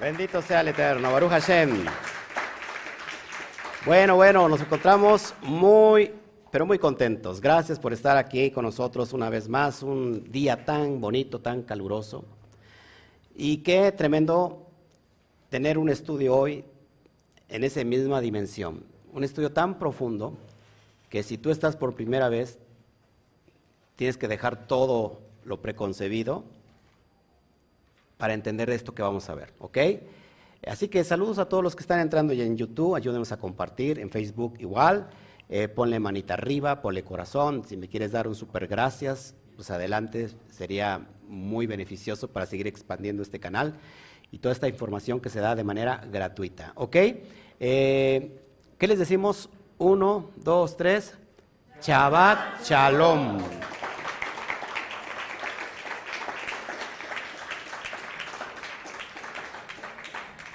Bendito sea el Eterno, Baruch Hashem. Bueno, bueno, nos encontramos muy, pero muy contentos. Gracias por estar aquí con nosotros una vez más, un día tan bonito, tan caluroso. Y qué tremendo tener un estudio hoy en esa misma dimensión. Un estudio tan profundo que si tú estás por primera vez, tienes que dejar todo lo preconcebido para entender esto que vamos a ver, ¿ok? Así que saludos a todos los que están entrando ya en YouTube, ayúdenos a compartir, en Facebook igual, eh, ponle manita arriba, ponle corazón, si me quieres dar un super gracias, pues adelante, sería muy beneficioso para seguir expandiendo este canal y toda esta información que se da de manera gratuita, ¿ok? Eh, ¿Qué les decimos? Uno, dos, tres, Shabbat Shalom.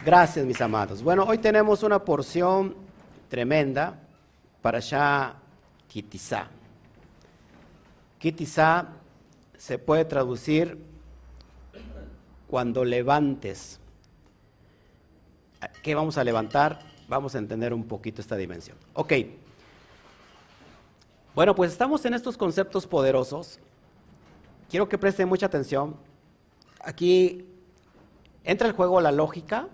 Gracias, mis amados. Bueno, hoy tenemos una porción tremenda para Shah Kitizá. Kitizá se puede traducir cuando levantes. ¿Qué vamos a levantar? Vamos a entender un poquito esta dimensión. Ok. Bueno, pues estamos en estos conceptos poderosos. Quiero que presten mucha atención. Aquí entra el juego la lógica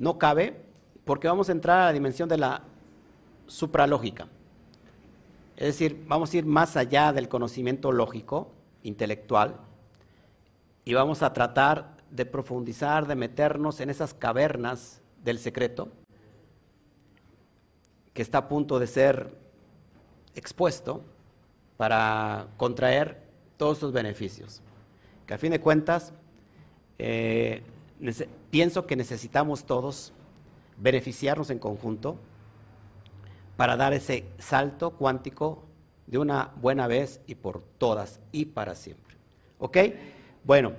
no cabe porque vamos a entrar a la dimensión de la supralógica. Es decir, vamos a ir más allá del conocimiento lógico, intelectual, y vamos a tratar de profundizar, de meternos en esas cavernas del secreto que está a punto de ser expuesto para contraer todos sus beneficios. Que a fin de cuentas, eh, pienso que necesitamos todos beneficiarnos en conjunto para dar ese salto cuántico de una buena vez y por todas y para siempre. ¿Ok? Bueno,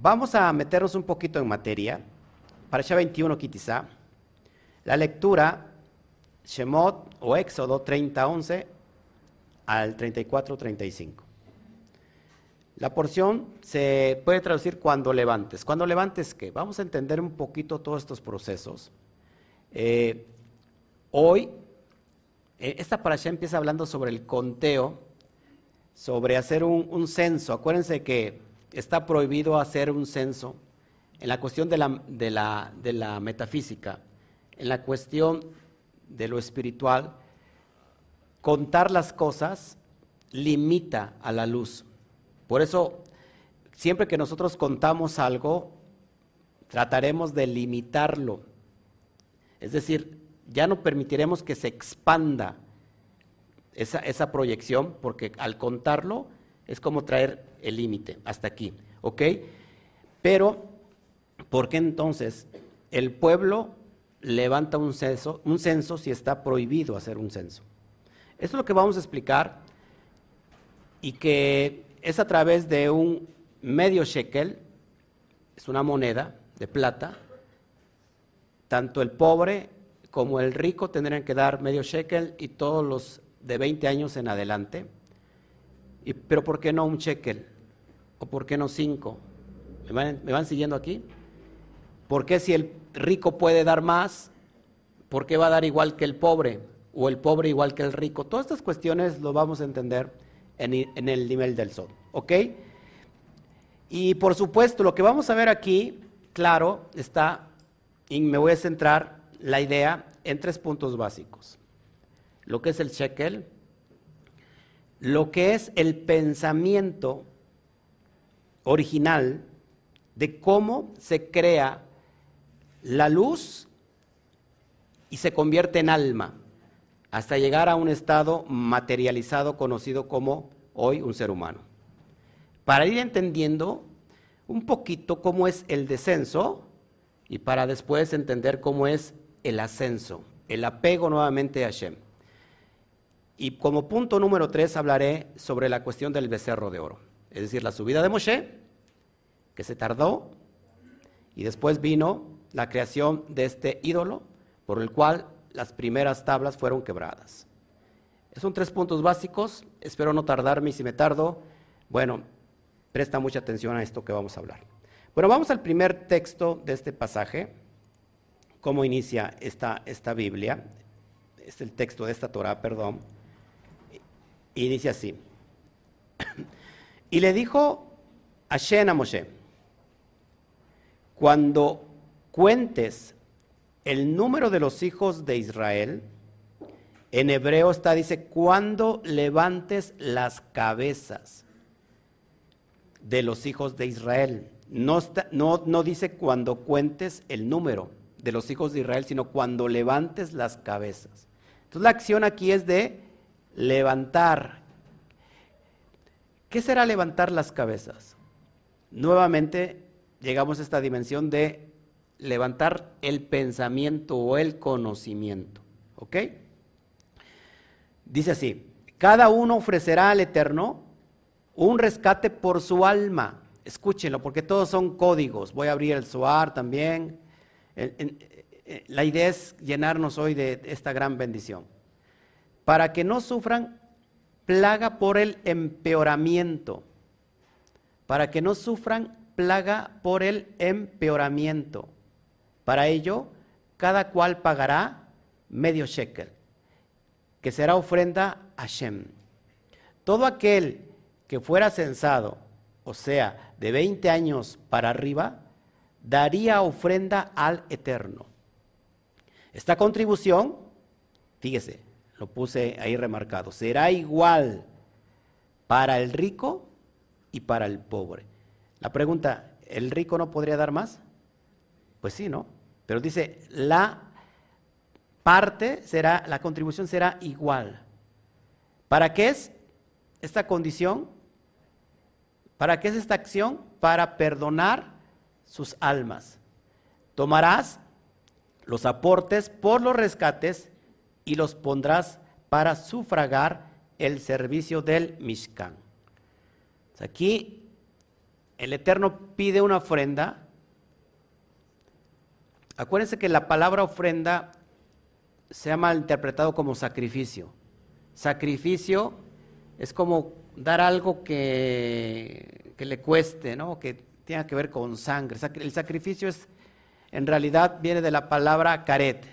vamos a meternos un poquito en materia. Para ya 21 Kitizá, la lectura Shemot o Éxodo 30:11 al 34:35. La porción se puede traducir cuando levantes. Cuando levantes, ¿qué? Vamos a entender un poquito todos estos procesos. Eh, hoy, eh, esta parasha empieza hablando sobre el conteo, sobre hacer un, censo. Acuérdense que está prohibido hacer un censo en la cuestión de la, de la metafísica, en la cuestión de lo espiritual. Contar las cosas limita a la luz. Por eso, siempre que nosotros contamos algo, trataremos de limitarlo. Es decir, ya no permitiremos que se expanda esa, proyección, porque al contarlo es como traer el límite hasta aquí. ¿Ok? Pero, ¿por qué entonces el pueblo levanta un censo, un censo si está prohibido hacer un censo? Eso es lo que vamos a explicar y que es a través de un medio shekel, es una moneda de plata, tanto el pobre como el rico tendrían que dar medio shekel y todos los de 20 años en adelante. Y, pero ¿por qué no un shekel? ¿O por qué no cinco? ¿Me van, ¿Me van siguiendo aquí? ¿Por qué si el rico puede dar más, por qué va a dar igual que el pobre? ¿O el pobre igual que el rico? Todas estas cuestiones lo vamos a entender en, el nivel del sol. ¿Ok? Y por supuesto, lo que vamos a ver aquí, claro, está, y me voy a centrar la idea en tres puntos básicos. Lo que es el shekel, lo que es el pensamiento original de cómo se crea la luz y se convierte en alma hasta llegar a un estado materializado conocido como hoy un ser humano. Para ir entendiendo un poquito cómo es el descenso y para después entender cómo es el ascenso, el apego nuevamente a Hashem. Y como punto número tres hablaré sobre la cuestión del becerro de oro, es decir, la subida de Moshe, que se tardó, y después vino la creación de este ídolo, por el cual las primeras tablas fueron quebradas. Son tres puntos básicos, espero no tardarme y si me tardo, bueno, presta mucha atención a esto que vamos a hablar. Bueno, vamos al primer texto de este pasaje. ¿Cómo inicia esta, esta Biblia? Es el texto de esta Torah, perdón. Inicia así. Y le dijo Hashem a Moshe, cuando cuentes el número de los hijos de Israel, en hebreo está, dice, cuando levantes las cabezas de los hijos de Israel. No, no, no dice cuando cuentes el número de los hijos de Israel, sino cuando levantes las cabezas. Entonces la acción aquí es de levantar. ¿Qué será levantar las cabezas? Nuevamente llegamos a esta dimensión de levantar el pensamiento o el conocimiento. ¿Ok? Dice así, cada uno ofrecerá al Eterno un rescate por su alma. Escúchenlo, porque todos son códigos. Voy a abrir el SOAR también. La idea es llenarnos hoy de esta gran bendición. Para que no sufran plaga por el empeoramiento. Para que no sufran plaga por el empeoramiento. Para ello, cada cual pagará medio shekel, que será ofrenda a Shem. Todo aquel que fuera censado, o sea, de 20 años para arriba, daría ofrenda al Eterno. Esta contribución, fíjese, lo puse ahí remarcado, será igual para el rico y para el pobre. La pregunta, ¿el rico no podría dar más? Pues sí, ¿no? Pero dice, la parte será, la contribución será igual. ¿Para qué es esta condición? ¿Para qué es esta acción? Para perdonar sus almas. Tomarás los aportes por los rescates y los pondrás para sufragar el servicio del Mishkan. Aquí el Eterno pide una ofrenda. Acuérdense que la palabra ofrenda se ha interpretado como sacrificio. Sacrificio es como dar algo que, le cueste, ¿no? que tenga que ver con sangre. El sacrificio es, en realidad, viene de la palabra caret,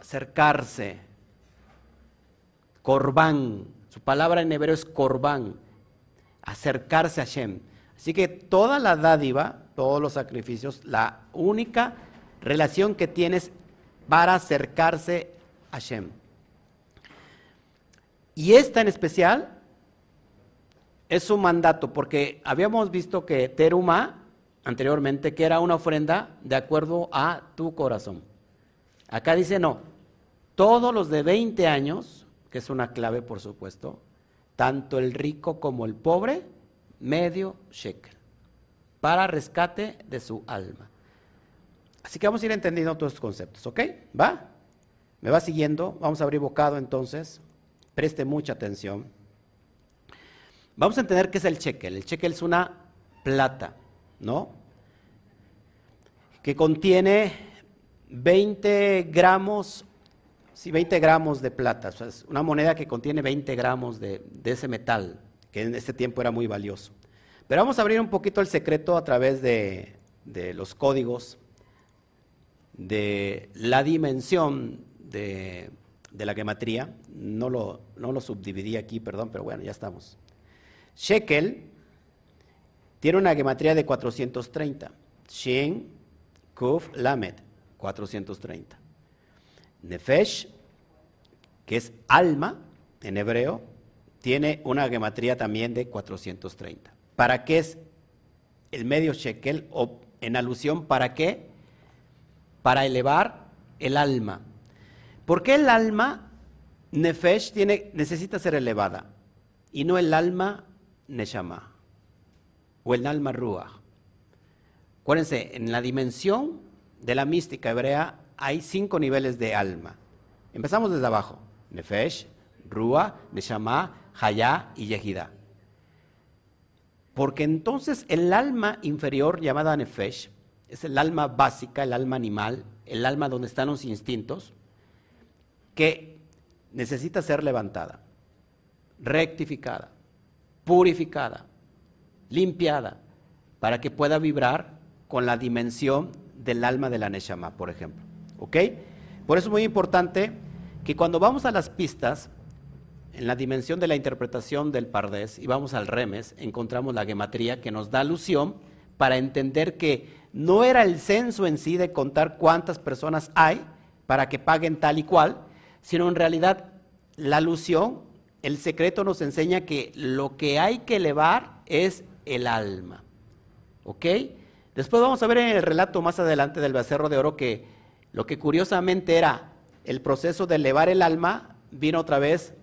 acercarse, corbán. Su palabra en hebreo es corbán, acercarse a Shem. Así que toda la dádiva, todos los sacrificios, la única relación que tienes para acercarse a Shem. Y esta en especial es un mandato, porque habíamos visto que teruma anteriormente, que era una ofrenda de acuerdo a tu corazón. Acá dice no, todos los de 20 años, que es una clave por supuesto, tanto el rico como el pobre, medio shekel, para rescate de su alma. Así que vamos a ir entendiendo todos estos conceptos, ¿ok? ¿Va? ¿Me va siguiendo? Vamos a abrir bocado entonces. Preste mucha atención. Vamos a entender qué es el shekel. El shekel es una plata, ¿no? Que contiene 20 gramos, sí, 20 gramos de plata. es una moneda que contiene 20 gramos de, ese metal, que en este tiempo era muy valioso. Pero vamos a abrir un poquito el secreto a través de, los códigos de la dimensión de la gematría, no lo, no lo subdividí aquí, perdón, pero bueno, ya estamos. Shekel tiene una gematría de 430. Shin, Kuf, Lamed, 430. Nefesh, que es alma en hebreo, tiene una gematría también de 430. ¿Para qué es el medio shekel? O en alusión, ¿para qué? Para elevar el alma. ¿Por qué el alma nefesh tiene, necesita ser elevada y no el alma neshama o el alma ruach? Acuérdense, en la dimensión de la mística hebrea hay cinco niveles de alma. Empezamos desde abajo: nefesh, ruach, neshama, hayá y yehida. Porque entonces el alma inferior llamada nefesh es el alma básica, el alma animal, el alma donde están los instintos que necesita ser levantada, rectificada, purificada, limpiada, para que pueda vibrar con la dimensión del alma de la Neshama, por ejemplo. ¿Ok? Por eso es muy importante que cuando vamos a las pistas, en la dimensión de la interpretación del Pardés y vamos al Remes, encontramos la gematría que nos da alusión para entender que no era el censo en sí de contar cuántas personas hay para que paguen tal y cual, sino en realidad la alusión, el secreto nos enseña que lo que hay que elevar es el alma. ¿Ok? Después vamos a ver en el relato más adelante del becerro de oro que lo que curiosamente era el proceso de elevar el alma vino otra vez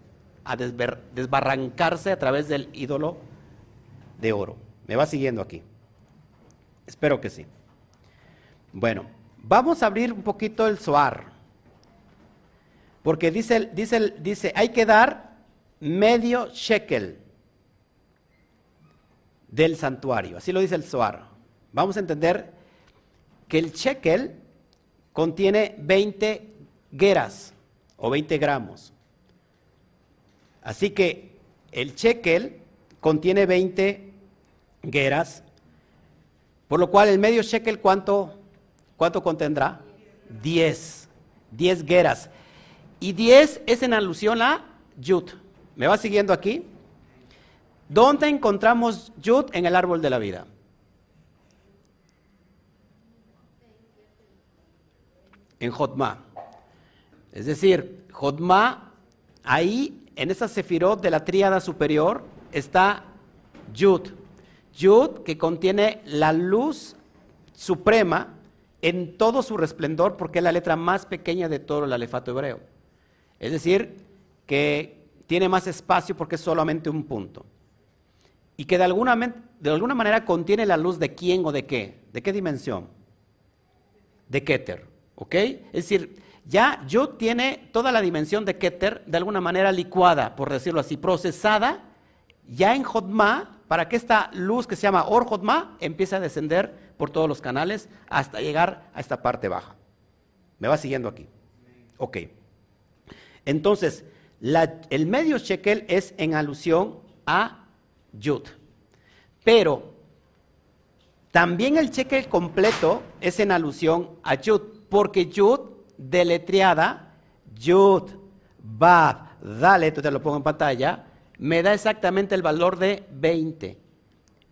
a desbarrancarse a través del ídolo de oro. ¿Me va siguiendo aquí? Espero que sí. Bueno, vamos a abrir un poquito el soar. Porque dice, dice, dice, hay que dar medio shekel del santuario. Así lo dice el soar. Vamos a entender que el shekel contiene 20 geras o 20 gramos. Así que el shekel contiene 20 geras, por lo cual el medio shekel, ¿cuánto, cuánto contendrá? 10. 10 geras. Y 10 es en alusión a Yud. ¿Me va siguiendo aquí? ¿Dónde encontramos Yud en el árbol de la vida? En Jotma. Es decir, Jotma, ahí en esa sefirot de la tríada superior está Yud. Yud que contiene la luz suprema en todo su resplendor porque es la letra más pequeña de todo el alefato hebreo. Es decir, que tiene más espacio porque es solamente un punto. Y que de alguna, de alguna manera contiene la luz de quién o de qué. ¿De qué dimensión? De Keter. ¿Ok? Es decir, ya Yud tiene toda la dimensión de Keter de alguna manera licuada, por decirlo así, procesada, ya en Jodma, para que esta luz que se llama Or Jodma empiece a descender por todos los canales hasta llegar a esta parte baja. ¿Me va siguiendo aquí? Ok. Entonces, el medio shekel es en alusión a Yud. Pero también el shekel completo es en alusión a Yud, porque Yud deletreada, Yud, Bab, Dalet, te lo pongo en pantalla, me da exactamente el valor de 20.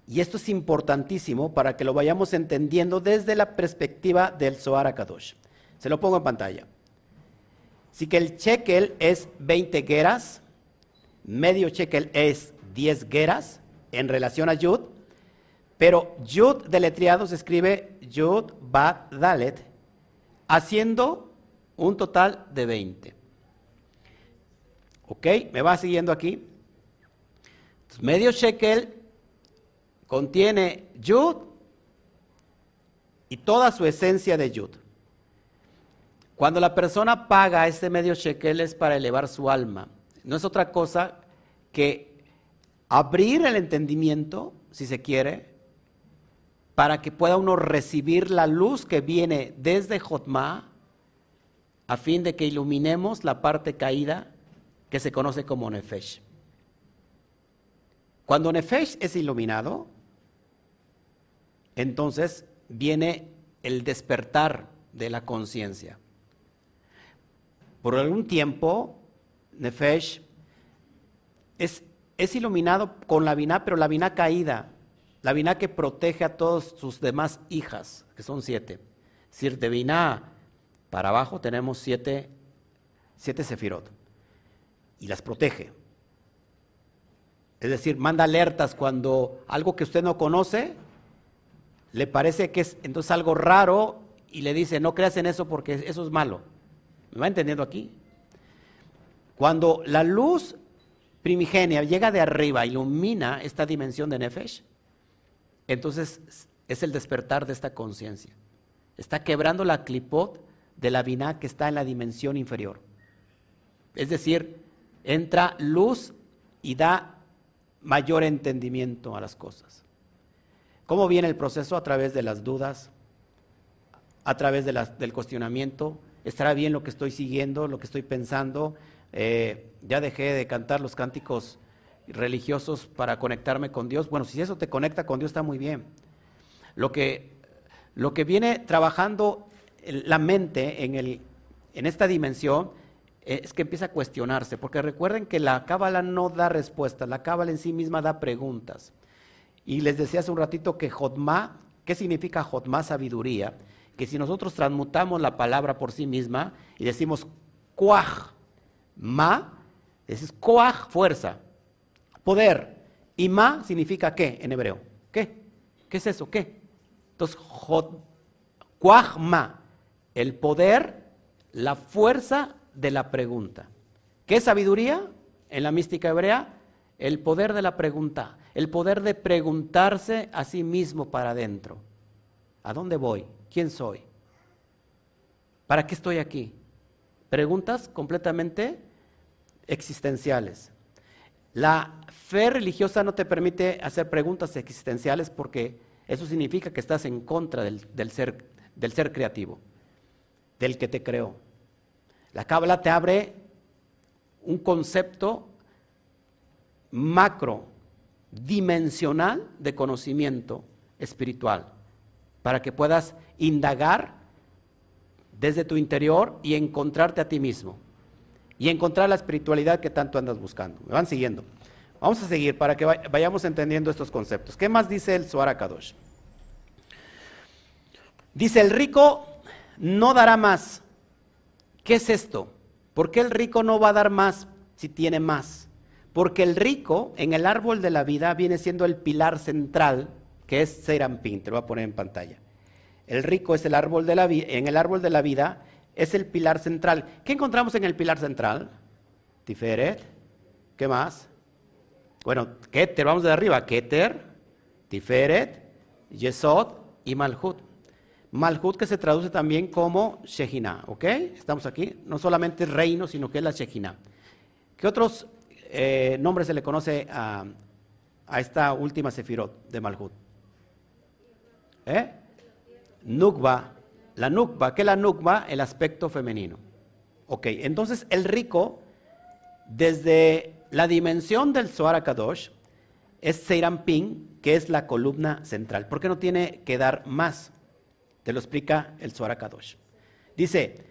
Y esto es importantísimo para que lo vayamos entendiendo desde la perspectiva del Zohar Akadosh. Se lo pongo en pantalla. Así que el shekel es 20 geras, medio shekel es 10 geras en relación a Yud, pero Yud deletreado se escribe Yud Bab Dalet, haciendo un total de 20. ¿Ok? ¿Me va siguiendo aquí? medio shekel contiene yud y toda su esencia de yud. Cuando la persona paga ese medio shekel es para elevar su alma. No es otra cosa que abrir el entendimiento, si se quiere, para que pueda uno recibir la luz que viene desde Jotma a fin de que iluminemos la parte caída que se conoce como Nefesh. Cuando Nefesh es iluminado, entonces viene el despertar de la conciencia. Por algún tiempo, Nefesh es, iluminado con la vina, pero la vina caída, la vina que protege a todas sus demás hijas, que son siete. Sir de vina para abajo tenemos siete, siete sefirot y las protege. Es decir, manda alertas cuando algo que usted no conoce le parece que es entonces algo raro y le dice, no creas en eso porque eso es malo. ¿Me va entendiendo aquí? Cuando la luz primigenia llega de arriba, ilumina esta dimensión de Nefesh, entonces es el despertar de esta conciencia. Está quebrando la clipot de la Binah que está en la dimensión inferior. Es decir, entra luz y da mayor entendimiento a las cosas. ¿Cómo viene el proceso? A través de las dudas, a través del cuestionamiento. ¿Estará bien lo que estoy siguiendo, lo que estoy pensando? Eh, ya dejé de cantar los cánticos religiosos para conectarme con Dios. Bueno, si eso te conecta con Dios está muy bien. lo que, lo que viene trabajando la mente en, el, en esta dimensión es que empieza a cuestionarse, porque recuerden que la cábala no da respuestas, la cábala en sí misma da preguntas. Y les decía hace un ratito que Jotma, ¿qué significa Jotma sabiduría? Que si nosotros transmutamos la palabra por sí misma y decimos Kuaj, Ma, es Koach, fuerza, poder, y Ma significa qué en hebreo. ¿Qué? ¿Qué es eso? ¿Qué? Entonces, Ma, el poder, la fuerza de la pregunta. ¿Qué sabiduría? En la mística hebrea, el poder de la pregunta, el poder de preguntarse a sí mismo para adentro. ¿A dónde voy? ¿Quién soy? ¿Para qué estoy aquí? Preguntas completamente existenciales. La fe religiosa no te permite hacer preguntas existenciales porque eso significa que estás en contra del, ser, del ser creativo, del que te creó. La Cábala te abre un concepto macro, dimensional de conocimiento espiritual, para que puedas indagar desde tu interior y encontrarte a ti mismo y encontrar la espiritualidad que tanto andas buscando. Me van siguiendo. Vamos a seguir para que vayamos entendiendo estos conceptos. ¿Qué más dice el Suara Kadosh? Dice, el rico no dará más ¿Qué es esto? ¿Por qué el rico no va a dar más si tiene más? Porque el rico en el árbol de la vida viene siendo el pilar central, que es Serampín, te lo voy a poner en pantalla. El rico es el árbol de la vida, en el árbol de la vida es el pilar central. ¿Qué encontramos en el pilar central? Tiferet. ¿Qué más? Bueno, Keter, vamos de arriba. Keter, Tiferet, Yesod y Malhut. Malhut que se traduce también como Shejina, ¿ok? Estamos aquí, no solamente reino, sino que es la Shejina. ¿Qué otros eh, nombres se le conoce a, esta última Sefirot de Malhut? ¿Eh? Nukba, la Nukba, ¿qué es la Nukba? El aspecto femenino. Ok, entonces el rico, desde la dimensión del Zohar Kadosh, es Seirampin, que es la columna central. ¿Por qué no tiene que dar más? Te lo explica el Zohar Kadosh. Dice,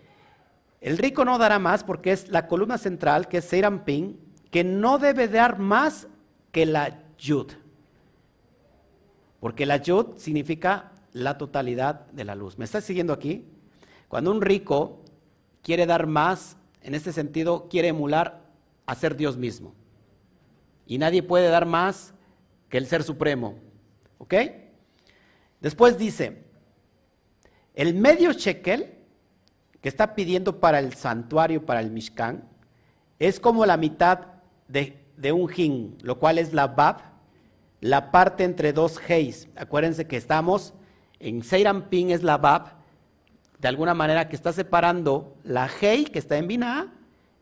el rico no dará más porque es la columna central, que es Ping, que no debe dar más que la Yud. Porque la Yud significa la totalidad de la luz. ¿Me estás siguiendo aquí? Cuando un rico quiere dar más, en este sentido, quiere emular a ser Dios mismo. Y nadie puede dar más que el Ser Supremo. ¿Ok? Después dice, el medio shekel que está pidiendo para el santuario, para el Mishkan, es como la mitad de, un hin, lo cual es la bab, la parte entre dos heis. Acuérdense que estamos en Seirampin es la bab, de alguna manera que está separando la hei que está en Binah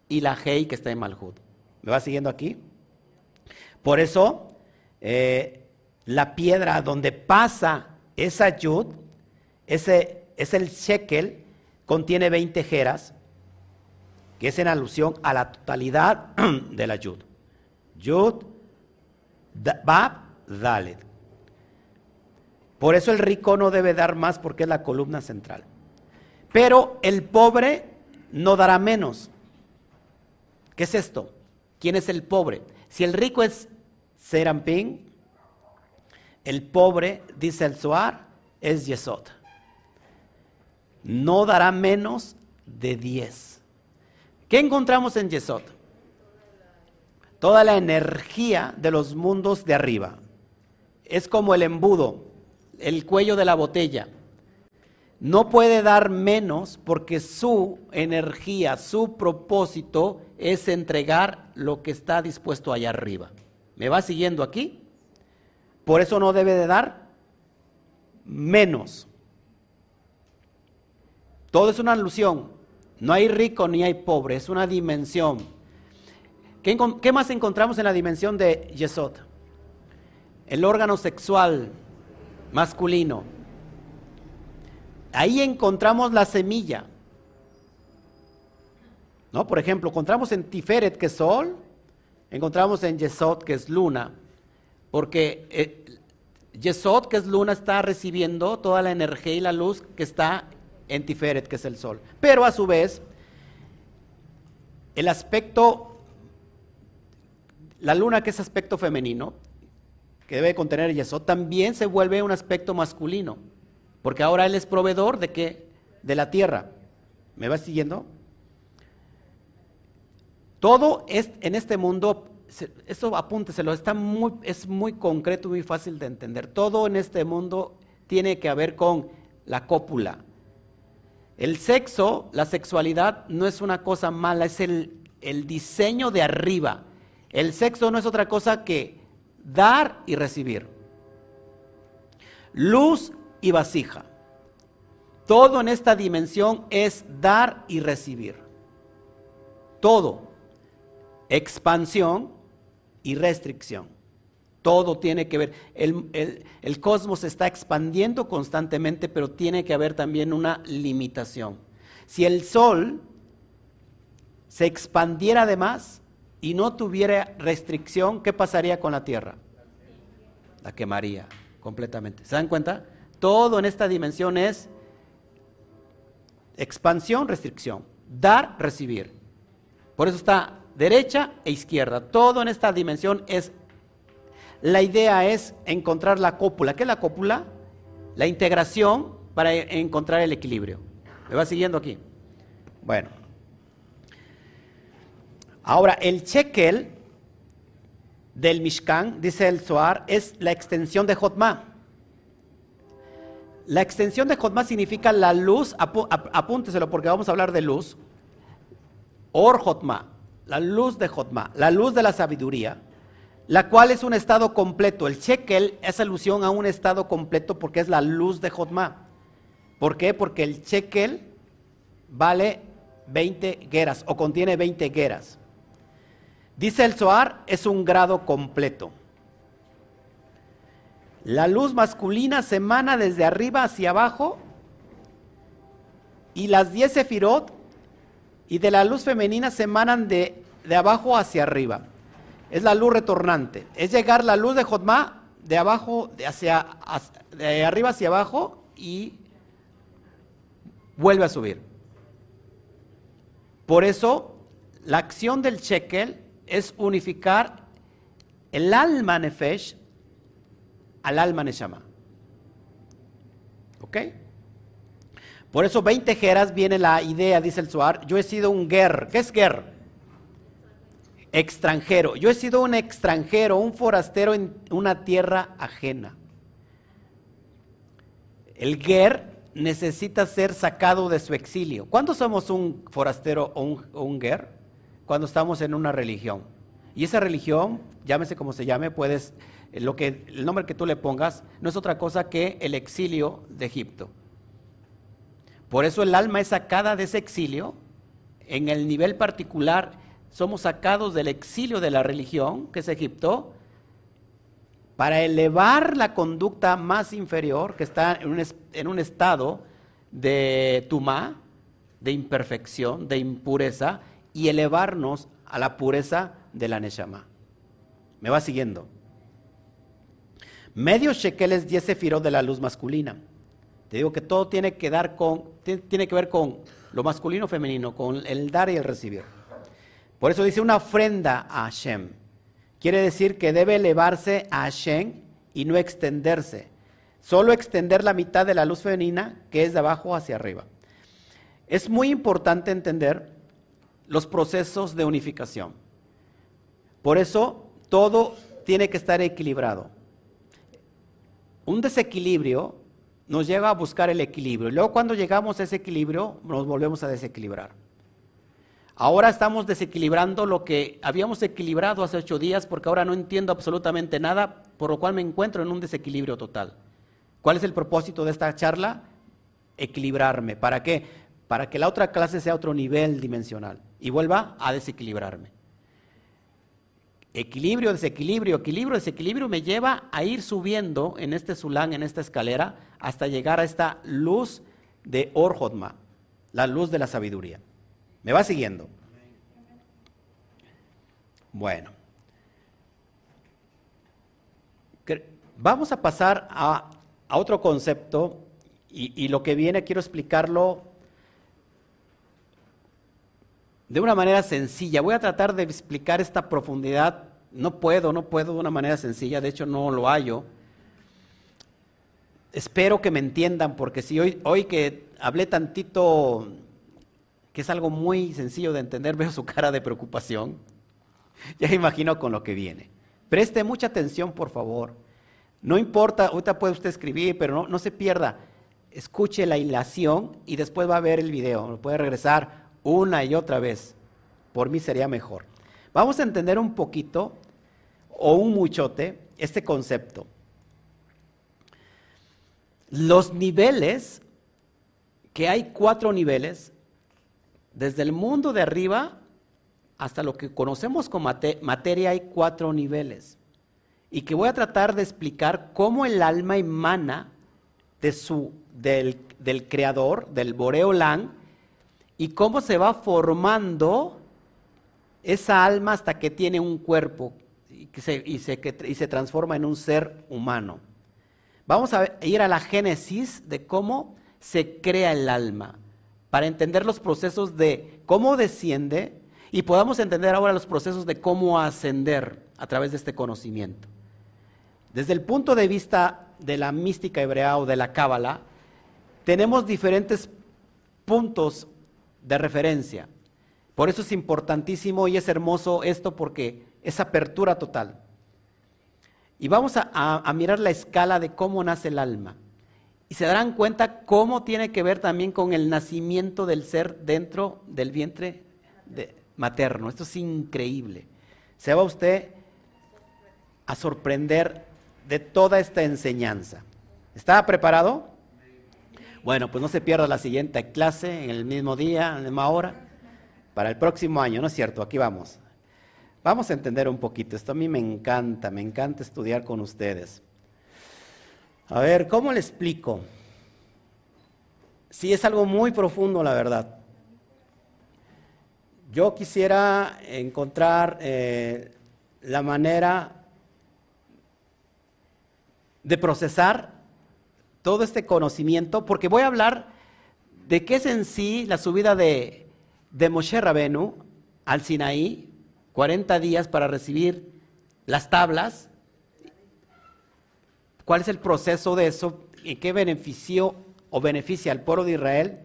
y la hei que está en Malhud. ¿Me va siguiendo aquí? Por eso, eh, la piedra donde pasa esa yud, ese es el shekel, contiene 20 jeras, que es en alusión a la totalidad de la yud. Yud, bab, dalet. Por eso el rico no debe dar más porque es la columna central. Pero el pobre no dará menos. ¿Qué es esto? ¿Quién es el pobre? Si el rico es Serampín, el pobre, dice el Zohar, es Yesod no dará menos de 10. ¿Qué encontramos en Yesod? Toda la energía de los mundos de arriba. Es como el embudo, el cuello de la botella. No puede dar menos porque su energía, su propósito es entregar lo que está dispuesto allá arriba. ¿Me va siguiendo aquí? Por eso no debe de dar menos. Todo es una alusión. No hay rico ni hay pobre, es una dimensión. ¿Qué, más encontramos en la dimensión de Yesod? El órgano sexual masculino. Ahí encontramos la semilla. ¿No? Por ejemplo, encontramos en Tiferet, que es sol, encontramos en Yesod, que es luna, porque eh, Yesod, que es luna, está recibiendo toda la energía y la luz que está en Tiferet, que es el sol. Pero a su vez, el aspecto, la luna que es aspecto femenino, que debe contener Yesod, también se vuelve un aspecto masculino, porque ahora él es proveedor de qué? De la tierra. ¿Me va siguiendo? Todo es, en este mundo, eso apúnteselo, está muy, es muy concreto, muy fácil de entender. Todo en este mundo tiene que ver con la cópula. El sexo, la sexualidad, no es una cosa mala, es el, el diseño de arriba. El sexo no es otra cosa que dar y recibir. Luz y vasija. Todo en esta dimensión es dar y recibir. Todo. Expansión y restricción. Todo tiene que ver. El, cosmos está expandiendo constantemente, pero tiene que haber también una limitación. Si el Sol se expandiera además y no tuviera restricción, ¿qué pasaría con la Tierra? La quemaría completamente. ¿Se dan cuenta? Todo en esta dimensión es Expansión, restricción. Dar, recibir. Por eso está derecha e izquierda. Todo en esta dimensión es... La idea es encontrar la cópula. ¿Qué es la cópula? La integración para encontrar el equilibrio. ¿Me va siguiendo aquí? Bueno. Ahora, el shekel del Mishkan, dice el Zohar, es la extensión de Jotma. La extensión de Jotma significa la luz, apúnteselo porque vamos a hablar de luz. Or Jotma, la luz de Jotma, la luz de la sabiduría, la cual es un estado completo. El shekel es alusión a un estado completo porque es la luz de Jotma. ¿Por qué? Porque el shekel vale 20 gueras o contiene 20 gueras. Dice el Zohar, es un grado completo. La luz masculina se emana desde arriba hacia abajo y las 10 sefirot y de la luz femenina se emanan de, abajo hacia arriba. Es la luz retornante. Es llegar la luz de Jotma de abajo, de, hacia, de arriba hacia abajo y vuelve a subir. Por eso, la acción del shekel es unificar el alma nefesh al alma Neshama. ¿Ok? Por eso 20 jeras viene la idea, dice el Suar, yo he sido un ger. ¿Qué es ger? Extranjero. Yo he sido un extranjero, un forastero en una tierra ajena. El ger necesita ser sacado de su exilio. ¿Cuándo somos un forastero o un, o ger? Cuando estamos en una religión. Y esa religión, llámese como se llame, puedes lo que, el nombre que tú le pongas no es otra cosa que el exilio de Egipto. Por eso el alma es sacada de ese exilio. En el nivel particular somos sacados del exilio de la religión, que es Egipto, para elevar la conducta más inferior, que está en un, estado de tumá, de imperfección, de impureza, y elevarnos a la pureza de la Neshama. ¿Me va siguiendo? Medio shekel es 10 sefirot de la luz masculina. Te digo que todo tiene que, dar con, tiene que ver con lo masculino femenino, con el dar y el recibir. Por eso dice una ofrenda a Hashem. Quiere decir que debe elevarse a Hashem y no extenderse. Solo extender la mitad de la luz femenina que es de abajo hacia arriba. Es muy importante entender los procesos de unificación. Por eso todo tiene que estar equilibrado un desequilibrio nos lleva a buscar el equilibrio. Y luego cuando llegamos a ese equilibrio, nos volvemos a desequilibrar. Ahora estamos desequilibrando lo que habíamos equilibrado hace ocho días porque ahora no entiendo absolutamente nada, por lo cual me encuentro en un desequilibrio total. ¿Cuál es el propósito de esta charla? Equilibrarme. ¿Para qué? Para que la otra clase sea otro nivel dimensional y vuelva a desequilibrarme. Equilibrio, desequilibrio, equilibrio, desequilibrio me lleva a ir subiendo en este sulán, en esta escalera, hasta llegar a esta luz de Orjodma, la luz de la sabiduría. ¿Me va siguiendo? Bueno. Vamos a pasar a, otro concepto y, lo que viene quiero explicarlo de una manera sencilla. Voy a tratar de explicar esta profundidad. No puedo, no puedo de una manera sencilla, de hecho no lo hallo. Espero que me entiendan, porque si hoy, hoy que hablé tantito, que es algo muy sencillo de entender, veo su cara de preocupación. Ya imagino con lo que viene. Preste mucha atención, por favor. No importa, ahorita puede usted escribir, pero no, no se pierda. Escuche la hilación y después va a ver el video. Lo puede regresar una y otra vez. Por mí sería mejor. Vamos a entender un poquito o un muchote este concepto. Los niveles, que hay cuatro niveles, desde el mundo de arriba hasta lo que conocemos como materia hay cuatro niveles. Y que voy a tratar de explicar cómo el alma emana de su, del, del creador, del Boreolán, y cómo se va formando esa alma hasta que tiene un cuerpo y, se, y se transforma en un ser humano. Vamos a ir a la génesis de cómo se crea el alma, para entender los procesos de cómo desciende, y podamos entender ahora los procesos de cómo ascender a través de este conocimiento. Desde el punto de vista de la mística hebrea o de la cábala, tenemos diferentes puntos de referencia. Por eso es importantísimo y es hermoso esto porque es apertura total. Y vamos a, mirar la escala de cómo nace el alma. Y se darán cuenta cómo tiene que ver también con el nacimiento del ser dentro del vientre de, materno. Esto es increíble. Se va usted a sorprender de toda esta enseñanza. ¿Está preparado? Bueno, pues no se pierda la siguiente clase en el mismo día, en la misma hora, para el próximo año, ¿no es cierto? Aquí vamos. Vamos a entender un poquito. Esto a mí me encanta, me encanta estudiar con ustedes. A ver, ¿cómo le explico? Sí, es algo muy profundo, la verdad. Yo quisiera encontrar eh, la manera de procesar todo este conocimiento, porque voy a hablar de qué es en sí la subida de, de Moshe Rabenu al Sinaí, 40 días para recibir las tablas, cuál es el proceso de eso, y qué beneficio o beneficia al pueblo de Israel.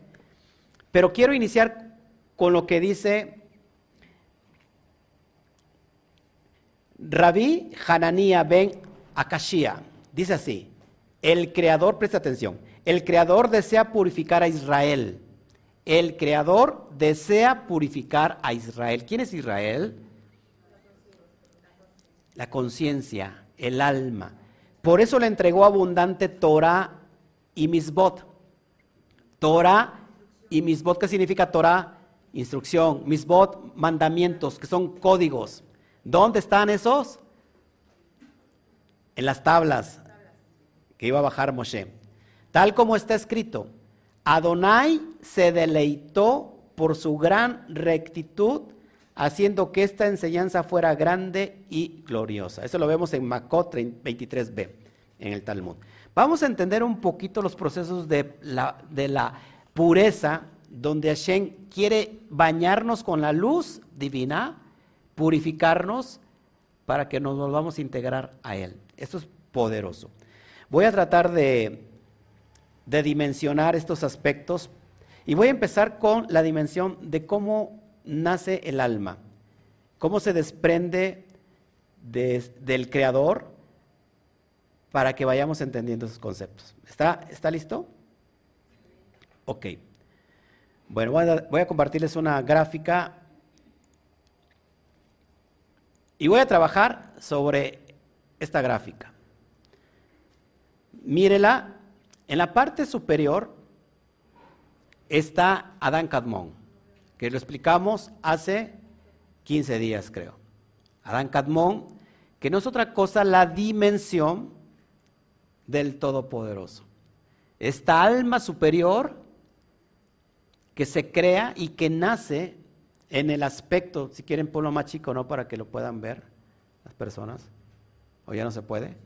Pero quiero iniciar con lo que dice Rabí Hananía ben Akashia. Dice así, el creador, presta atención, el creador desea purificar a Israel. El creador desea purificar a Israel. ¿Quién es Israel? La conciencia, el alma. Por eso le entregó abundante Torah y Misbot. Torah y Misbot, ¿qué significa Torah? instrucción, misbot, mandamientos, que son códigos. ¿Dónde están esos? En las tablas que iba a bajar Moshe. Tal como está escrito, Adonai se deleitó por su gran rectitud, haciendo que esta enseñanza fuera grande y gloriosa. Eso lo vemos en Macot 23b, en el Talmud. Vamos a entender un poquito los procesos de la, de la pureza donde Hashem quiere bañarnos con la luz divina, purificarnos para que nos volvamos a integrar a Él. Esto es poderoso. Voy a tratar de, de dimensionar estos aspectos y voy a empezar con la dimensión de cómo nace el alma, cómo se desprende del Creador para que vayamos entendiendo esos conceptos. ¿Está, ¿Está listo? Ok. Bueno, voy a, compartirles una gráfica y voy a trabajar sobre esta gráfica. Mírela, en la parte superior está Adán Cadmón, que lo explicamos hace 15 días, creo. Adán Cadmón, que no es otra cosa la dimensión del Todopoderoso. Esta alma superior que se crea y que nace en el aspecto, si quieren ponlo más chico, ¿no? Para que lo puedan ver las personas. ¿O ya no se puede?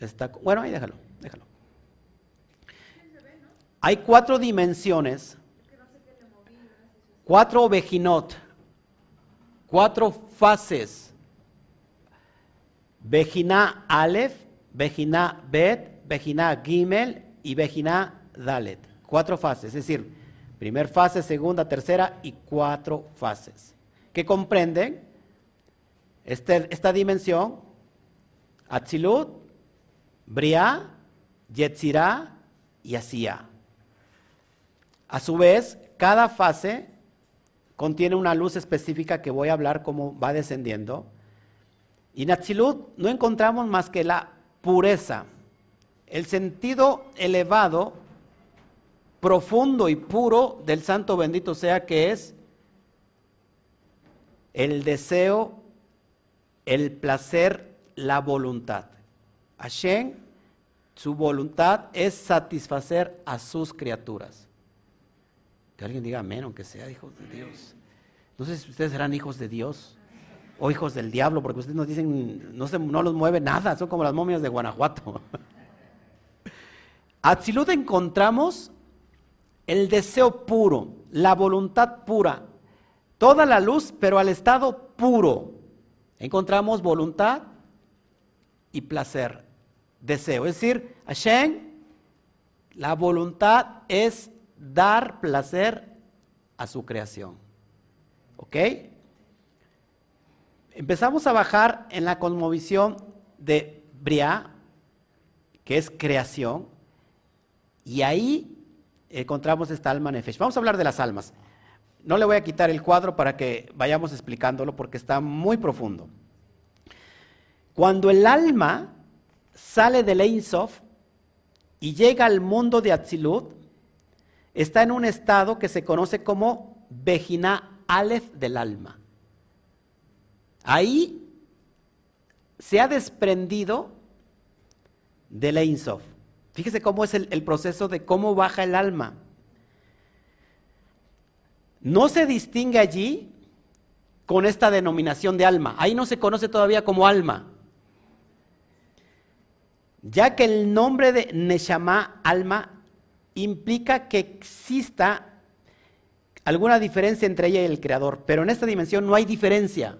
está, bueno, ahí déjalo, déjalo. Hay cuatro dimensiones, cuatro vejinot, cuatro fases. Vejina Aleph, Vejina Bet, Vejina Gimel y Vejina Dalet. Cuatro fases, es decir, primer fase, segunda, tercera y cuatro fases. Que comprenden este, esta dimensión, Atzilut, Bria, Yetzirah y Asía. A su vez, cada fase contiene una luz específica que voy a hablar cómo va descendiendo. Y en no encontramos más que la pureza, el sentido elevado, profundo y puro del santo bendito sea que es el deseo, el placer, la voluntad. Hashem, su voluntad es satisfacer a sus criaturas. Alguien diga amén, aunque sea hijos de Dios. No sé si ustedes serán hijos de Dios o hijos del diablo, porque ustedes nos dicen, no, se, no los mueve nada, son como las momias de Guanajuato. Atzilut encontramos el deseo puro, la voluntad pura, toda la luz, pero al estado puro. Encontramos voluntad y placer, deseo. Es decir, Hashem, la voluntad es dar placer a su creación. ¿Ok? Empezamos a bajar en la cosmovisión de Bria, que es creación, y ahí encontramos esta alma nefesh. Vamos a hablar de las almas. No le voy a quitar el cuadro para que vayamos explicándolo porque está muy profundo. Cuando el alma sale del Ein Sof y llega al mundo de Atzilut, está en un estado que se conoce como Bejina Aleph del alma. Ahí se ha desprendido del Ein Sof. Fíjese cómo es el, proceso de cómo baja el alma. No se distingue allí con esta denominación de alma. Ahí no se conoce todavía como alma. Ya que el nombre de Neshama, alma, implica que exista alguna diferencia entre ella y el Creador. Pero en esta dimensión no hay diferencia.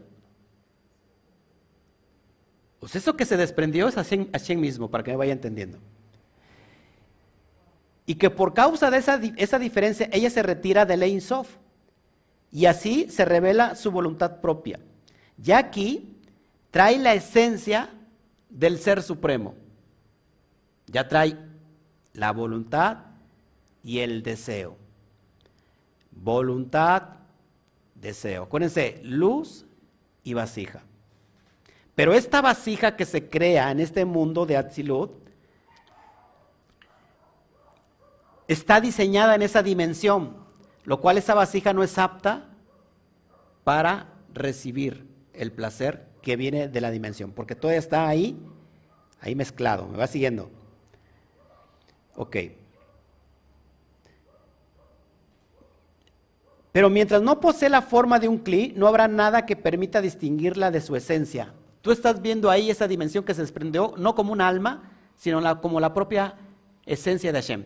Pues eso que se desprendió es Hashem, mismo, para que me vaya entendiendo y que por causa de esa, esa diferencia ella se retira del Ein Sof y así se revela su voluntad propia. Ya aquí trae la esencia del Ser Supremo. Ya trae la voluntad y el deseo. Voluntad, deseo. Acuérdense, luz y vasija. Pero esta vasija que se crea en este mundo de Atzilut está diseñada en esa dimensión, lo cual esa vasija no es apta para recibir el placer que viene de la dimensión, porque todo está ahí, ahí mezclado, me va siguiendo. Ok. Pero mientras no posee la forma de un cli, no habrá nada que permita distinguirla de su esencia. Tú estás viendo ahí esa dimensión que se desprendió, no como un alma, sino como la propia esencia de Hashem.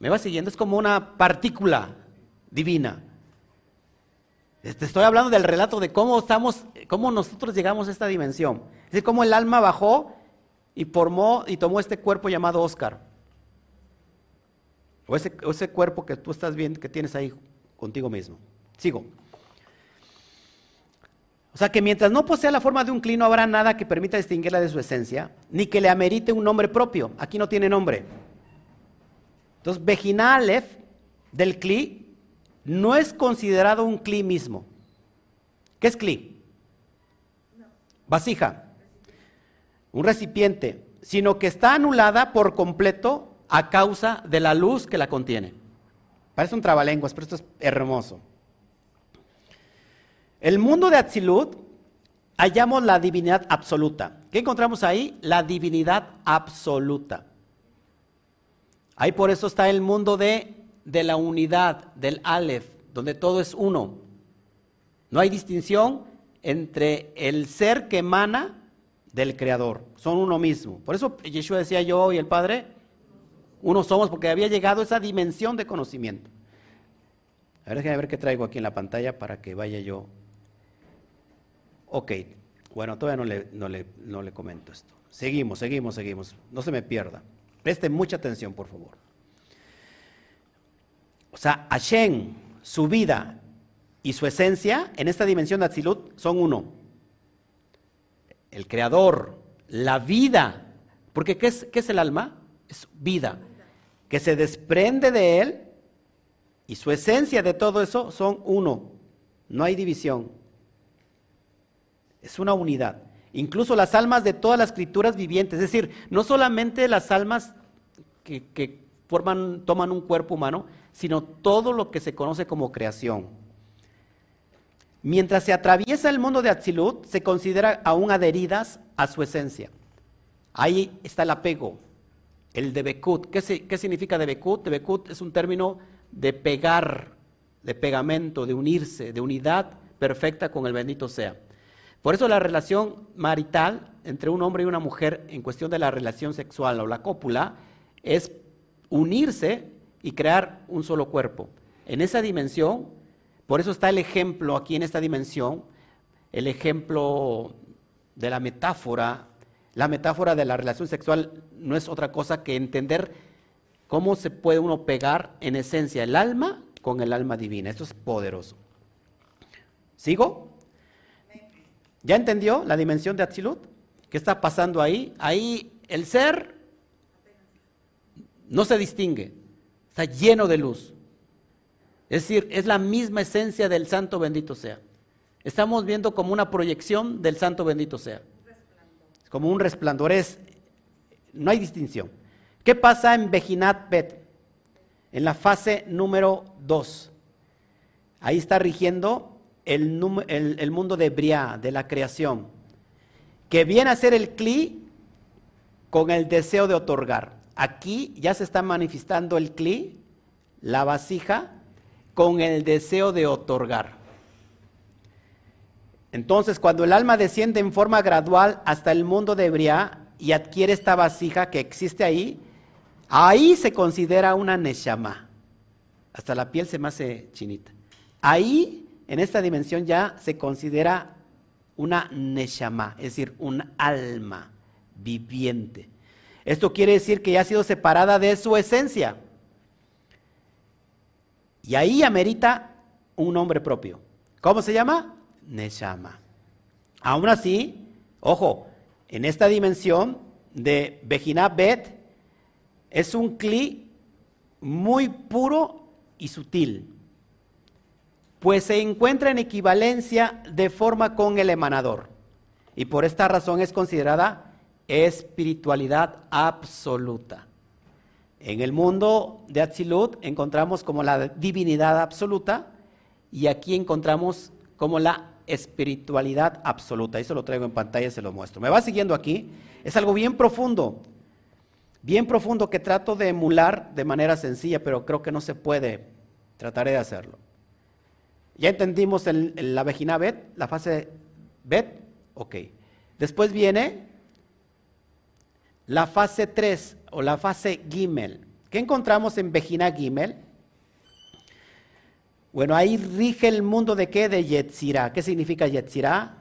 ¿Me va siguiendo? Es como una partícula divina. Te este, estoy hablando del relato de cómo estamos, cómo nosotros llegamos a esta dimensión. Es decir, cómo el alma bajó y formó y tomó este cuerpo llamado Oscar. O ese, ese cuerpo que tú estás viendo, que tienes ahí contigo mismo. Sigo. O sea que mientras no posea la forma de un clino, no habrá nada que permita distinguirla de su esencia, ni que le amerite un nombre propio. Aquí no tiene nombre. Entonces, Bejina del Kli no es considerado un Kli mismo. ¿Qué es Kli? Vasija. Un recipiente, sino que está anulada por completo a causa de la luz que la contiene. Parece un trabalenguas, pero esto es hermoso. El mundo de Atzilut hallamos la divinidad absoluta. ¿Qué encontramos ahí? La divinidad absoluta. Ahí por eso está el mundo de, de la unidad, del Aleph, donde todo es uno. No hay distinción entre el ser que emana del Creador, son uno mismo. Por eso Yeshua decía yo y el Padre, uno somos, porque había llegado esa dimensión de conocimiento. A ver, déjenme ver qué traigo aquí en la pantalla para que vaya yo. Ok, bueno, todavía no le, no le, no le comento esto. Seguimos, seguimos, seguimos. No se me pierda. Preste mucha atención, por favor. O sea, Hashem, su vida y su esencia en esta dimensión de Atzilut son uno. El creador, la vida. Porque ¿qué es, qué es el alma? Es vida. Que se desprende de él y su esencia de todo eso son uno. No hay división. Es una unidad. Incluso las almas de todas las escrituras vivientes. Es decir, no solamente las almas que, que forman, toman un cuerpo humano, sino todo lo que se conoce como creación. Mientras se atraviesa el mundo de Atzilut, se considera aún adheridas a su esencia. Ahí está el apego, el de Bekut. ¿Qué, ¿Qué, significa de Bekut? De Bekut es un término de pegar, de pegamento, de unirse, de unidad perfecta con el bendito sea. Por eso la relación marital entre un hombre y una mujer en cuestión de la relación sexual o la cópula es unirse y crear un solo cuerpo. En esa dimensión, por eso está el ejemplo aquí en esta dimensión, el ejemplo de la metáfora. La metáfora de la relación sexual no es otra cosa que entender cómo se puede uno pegar en esencia el alma con el alma divina. Esto es poderoso. ¿Sigo? ¿Ya entendió la dimensión de Atzilut? ¿Qué está pasando ahí? Ahí el ser no se distingue está lleno de luz. Es decir, es la misma esencia del santo bendito sea. Estamos viendo como una proyección del santo bendito sea. Como un resplandor, es, no hay distinción. ¿Qué pasa en Bejinat Bet? En la fase número 2. Ahí está rigiendo el, mundo de Briá, de la creación, que viene a ser el cli con el deseo de otorgar. Aquí ya se está manifestando el cli, la vasija, con el deseo de otorgar. Entonces, cuando el alma desciende en forma gradual hasta el mundo de Briá y adquiere esta vasija que existe ahí, ahí se considera una neshama. Hasta la piel se me hace chinita. Ahí, en esta dimensión, ya se considera una neshama, es decir, un alma viviente. Esto quiere decir que ya ha sido separada de su esencia. Y ahí amerita un nombre propio. ¿Cómo se llama? Neshama. Aún así, ojo, en esta dimensión de Bejina Bet es un cli muy puro y sutil, pues se encuentra en equivalencia de forma con el emanador. Y por esta razón es considerada espiritualidad absoluta. En el mundo de Atzilut encontramos como la divinidad absoluta y aquí encontramos como la espiritualidad absoluta. Eso lo traigo en pantalla y se lo muestro. ¿Me va siguiendo aquí? Es algo bien profundo, bien profundo que trato de emular de manera sencilla, pero creo que no se puede. Trataré de hacerlo. Ya entendimos en, la vagina Bet, la fase Bet, ok. Después viene la fase 3 o la fase Gimel. ¿Qué encontramos en Vejina Gimel? Bueno, ahí rige el mundo de qué? De Yetzirah. ¿Qué significa Yetzirah?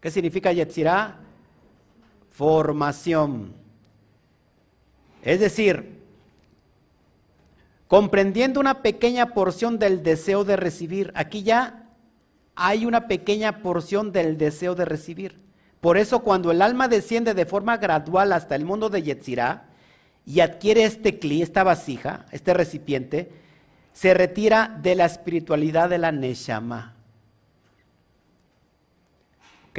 ¿Qué significa Yetzirah? Formación. Es decir, comprendiendo una pequeña porción del deseo de recibir. Aquí ya hay una pequeña porción del deseo de recibir. Por eso cuando el alma desciende de forma gradual hasta el mundo de Yetzirah y adquiere este cli, esta vasija, este recipiente, se retira de la espiritualidad de la Neshama. ¿Ok?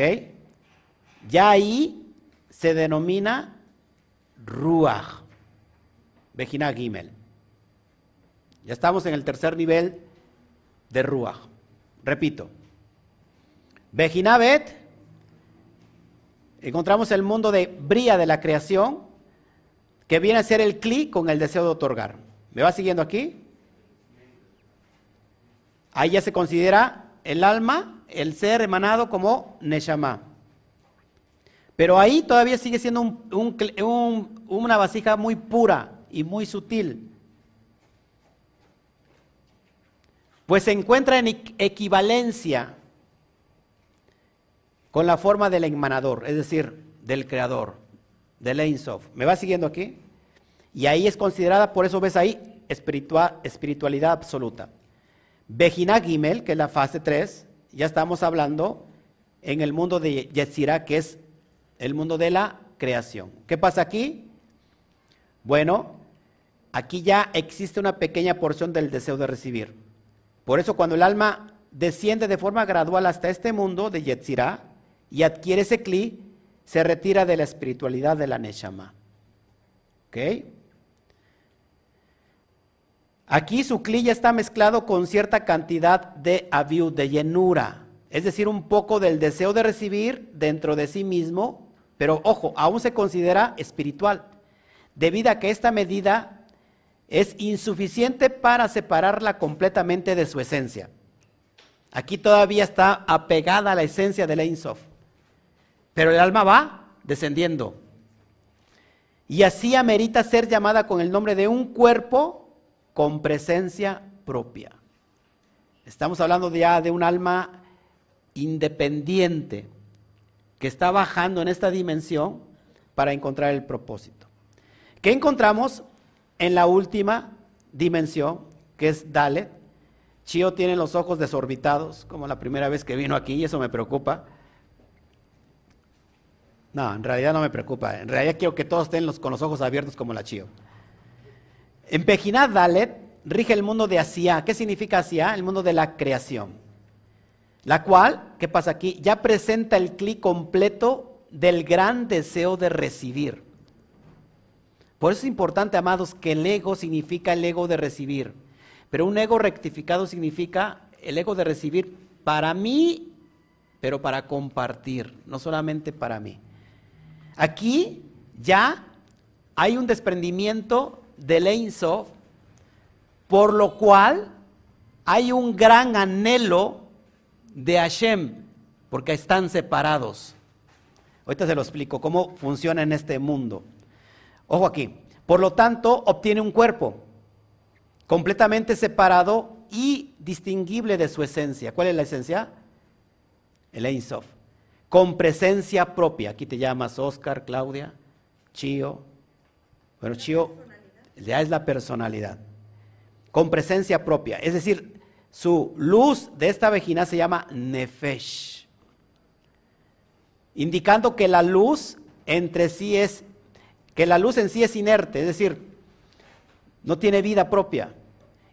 Ya ahí se denomina Ruach, Vejina Gimel. Ya estamos en el tercer nivel de Ruach. Repito. Vejina Bet encontramos el mundo de bría de la creación, que viene a ser el cli con el deseo de otorgar. ¿Me va siguiendo aquí? Ahí ya se considera el alma, el ser emanado como Neshama. Pero ahí todavía sigue siendo una vasija muy pura y muy sutil. Pues se encuentra en equivalencia con la forma del emanador, es decir, del creador, del Ein ¿Me va siguiendo aquí? Y ahí es considerada, por eso ves ahí, espiritualidad absoluta. Bejina Gimel, que es la fase 3, ya estamos hablando en el mundo de Yetzirah, que es el mundo de la creación. ¿Qué pasa aquí? Bueno, aquí ya existe una pequeña porción del deseo de recibir. Por eso cuando el alma desciende de forma gradual hasta este mundo de Yetzirah y adquiere ese cli, se retira de la espiritualidad de la Neshama. ¿Ok? Aquí su cli ya está mezclado con cierta cantidad de aviud, de llenura, es decir, un poco del deseo de recibir dentro de sí mismo, pero ojo, aún se considera espiritual, debido a que esta medida es insuficiente para separarla completamente de su esencia. Aquí todavía está apegada a la esencia del Ein Sof, pero el alma va descendiendo. Y así amerita ser llamada con el nombre de un cuerpo con presencia propia. Estamos hablando ya de un alma independiente que está bajando en esta dimensión para encontrar el propósito. ¿Qué encontramos en la última dimensión, que es Dalet? Chio tiene los ojos desorbitados, como la primera vez que vino aquí, y eso me preocupa. No, en realidad no me preocupa. En realidad quiero que todos estén con los ojos abiertos como la Chio. En Pejinat Dalet rige el mundo de Asia. ¿Qué significa Asia? El mundo de la creación. La cual, ¿qué pasa aquí? Ya presenta el clic completo del gran deseo de recibir. Por eso es importante, amados, que el ego significa el ego de recibir. Pero un ego rectificado significa el ego de recibir para mí, pero para compartir, no solamente para mí. Aquí ya hay un desprendimiento del Ein por lo cual hay un gran anhelo de Hashem, porque están separados. Ahorita se lo explico cómo funciona en este mundo. Ojo aquí. Por lo tanto, obtiene un cuerpo completamente separado y distinguible de su esencia. ¿Cuál es la esencia? El Con presencia propia. Aquí te llamas Oscar, Claudia, Chio. Bueno, Chio ya es la personalidad, con presencia propia. Es decir, su luz de esta vagina se llama nefesh, indicando que la luz entre sí es, que la luz en sí es inerte, es decir, no tiene vida propia.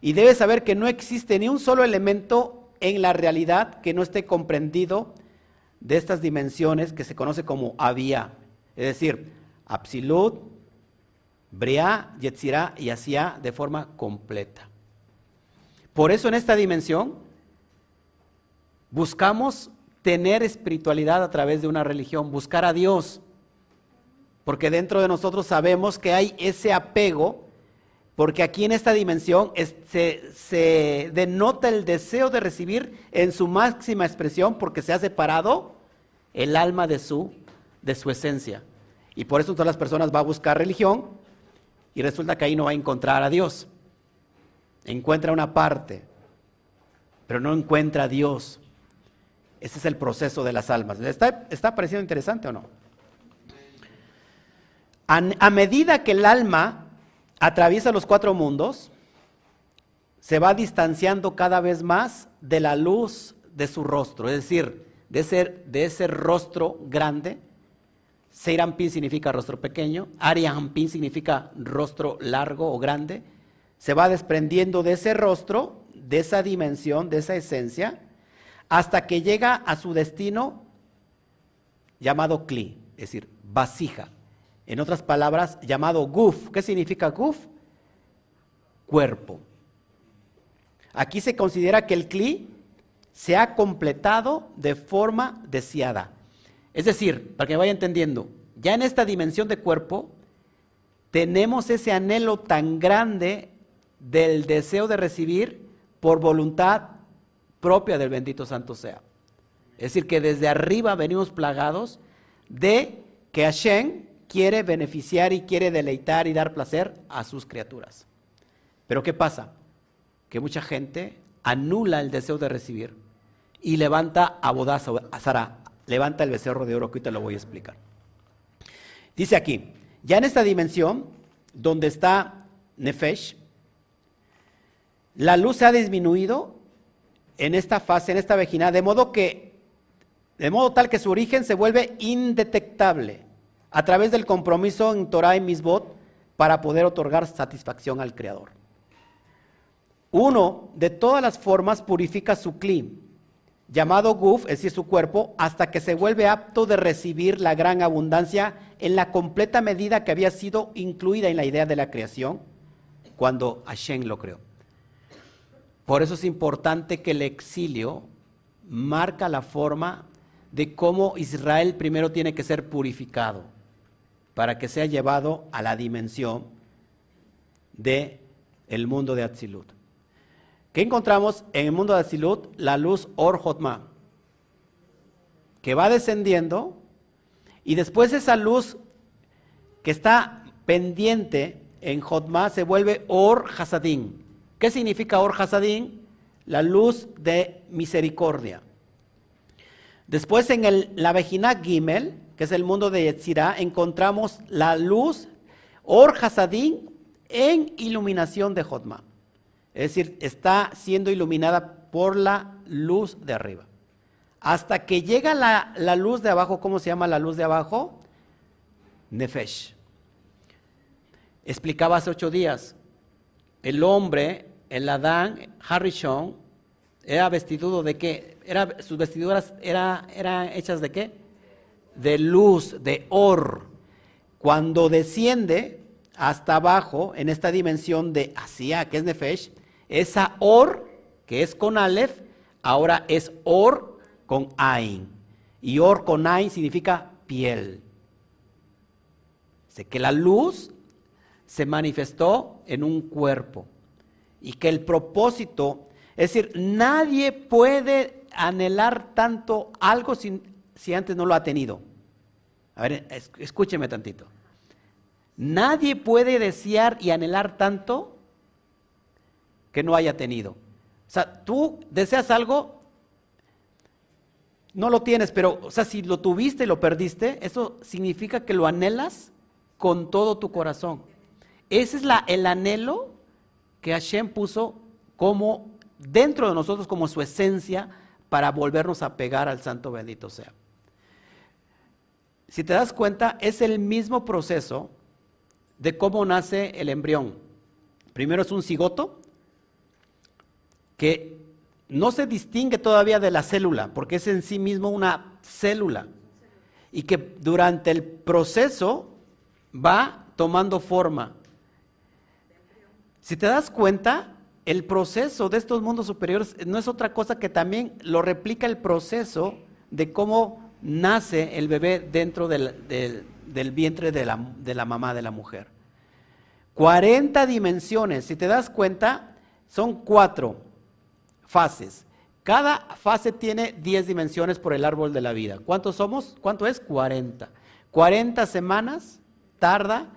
Y debe saber que no existe ni un solo elemento en la realidad que no esté comprendido de estas dimensiones que se conoce como había. Es decir, absolut, Bria, Yetzirah y Asia de forma completa. Por eso en esta dimensión buscamos tener espiritualidad a través de una religión, buscar a Dios, porque dentro de nosotros sabemos que hay ese apego, porque aquí en esta dimensión se, se denota el deseo de recibir en su máxima expresión, porque se ha separado el alma de su, de su esencia. Y por eso todas las personas van a buscar religión, y resulta que ahí no va a encontrar a Dios. Encuentra una parte, pero no encuentra a Dios. Ese es el proceso de las almas. está, está pareciendo interesante o no? a medida que el alma atraviesa los cuatro mundos, se va distanciando cada vez más de la luz de su rostro, es decir, de de ese rostro grande Seirampin significa rostro pequeño, Ariampin significa rostro largo o grande. Se va desprendiendo de ese rostro, de esa dimensión, de esa esencia, hasta que llega a su destino llamado Kli, es decir, vasija. En otras palabras, llamado Guf. ¿Qué significa Guf? Cuerpo. Aquí se considera que el Kli se ha completado de forma deseada. Es decir, para que vaya entendiendo, ya en esta dimensión de cuerpo tenemos ese anhelo tan grande del deseo de recibir por voluntad propia del bendito santo sea. Es decir, que desde arriba venimos plagados de que Hashem quiere beneficiar y quiere deleitar y dar placer a sus criaturas. Pero ¿qué pasa? Que mucha gente anula el deseo de recibir y levanta a Bodaza, a levanta el becerro de oro, que ahorita lo voy a explicar. Dice aquí, ya en esta dimensión, donde está Nefesh, la luz se ha disminuido en esta fase, en esta vejina, de modo que, de modo tal que su origen se vuelve indetectable a través del compromiso en Torah y Misbot para poder otorgar satisfacción al Creador. Uno, de todas las formas, purifica su clim, llamado guf, es decir, su cuerpo, hasta que se vuelve apto de recibir la gran abundancia en la completa medida que había sido incluida en la idea de la creación cuando Hashem lo creó. Por eso es importante que el exilio marca la forma de cómo Israel primero tiene que ser purificado para que sea llevado a la dimensión de el mundo de Atzilut. ¿Qué encontramos en el mundo de Atzilut? La luz Or Jotma, que va descendiendo y después esa luz que está pendiente en Jotma se vuelve Or Hasadín. ¿Qué significa Or Hasadín? La luz de misericordia. Después en el, la Vejina Gimel, que es el mundo de Yetzirah, encontramos la luz Or Hasadín en iluminación de Jotma. Es decir, está siendo iluminada por la luz de arriba. Hasta que llega la, la luz de abajo, ¿cómo se llama la luz de abajo? Nefesh. Explicaba hace ocho días, el hombre, el Adán, Harrison, era vestido de qué? Era, sus vestiduras eran hechas de qué? De luz, de or. Cuando desciende hasta abajo, en esta dimensión de Asia, que es Nefesh, esa or, que es con Aleph, ahora es or con Ain. Y or con Ain significa piel. Sé que la luz se manifestó en un cuerpo y que el propósito, es decir, nadie puede anhelar tanto algo si, si antes no lo ha tenido. A ver, escúcheme tantito. Nadie puede desear y anhelar tanto que no haya tenido. O sea, tú deseas algo, no lo tienes, pero, o sea, si lo tuviste y lo perdiste, eso significa que lo anhelas con todo tu corazón. Ese es el anhelo que Hashem puso como dentro de nosotros, como su esencia, para volvernos a pegar al santo bendito sea. Si te das cuenta, es el mismo proceso de cómo nace el embrión. Primero es un cigoto que no se distingue todavía de la célula, porque es en sí mismo una célula. Y que durante el proceso va tomando forma. Si te das cuenta, el proceso de estos mundos superiores no es otra cosa que también lo replica el proceso de cómo nace el bebé dentro del, vientre de la, de la mamá de la mujer. 40 dimensiones, si te das cuenta, son cuatro fases. Cada fase tiene 10 dimensiones por el árbol de la vida. ¿Cuántos somos? ¿Cuánto es? 40. 40 semanas tarda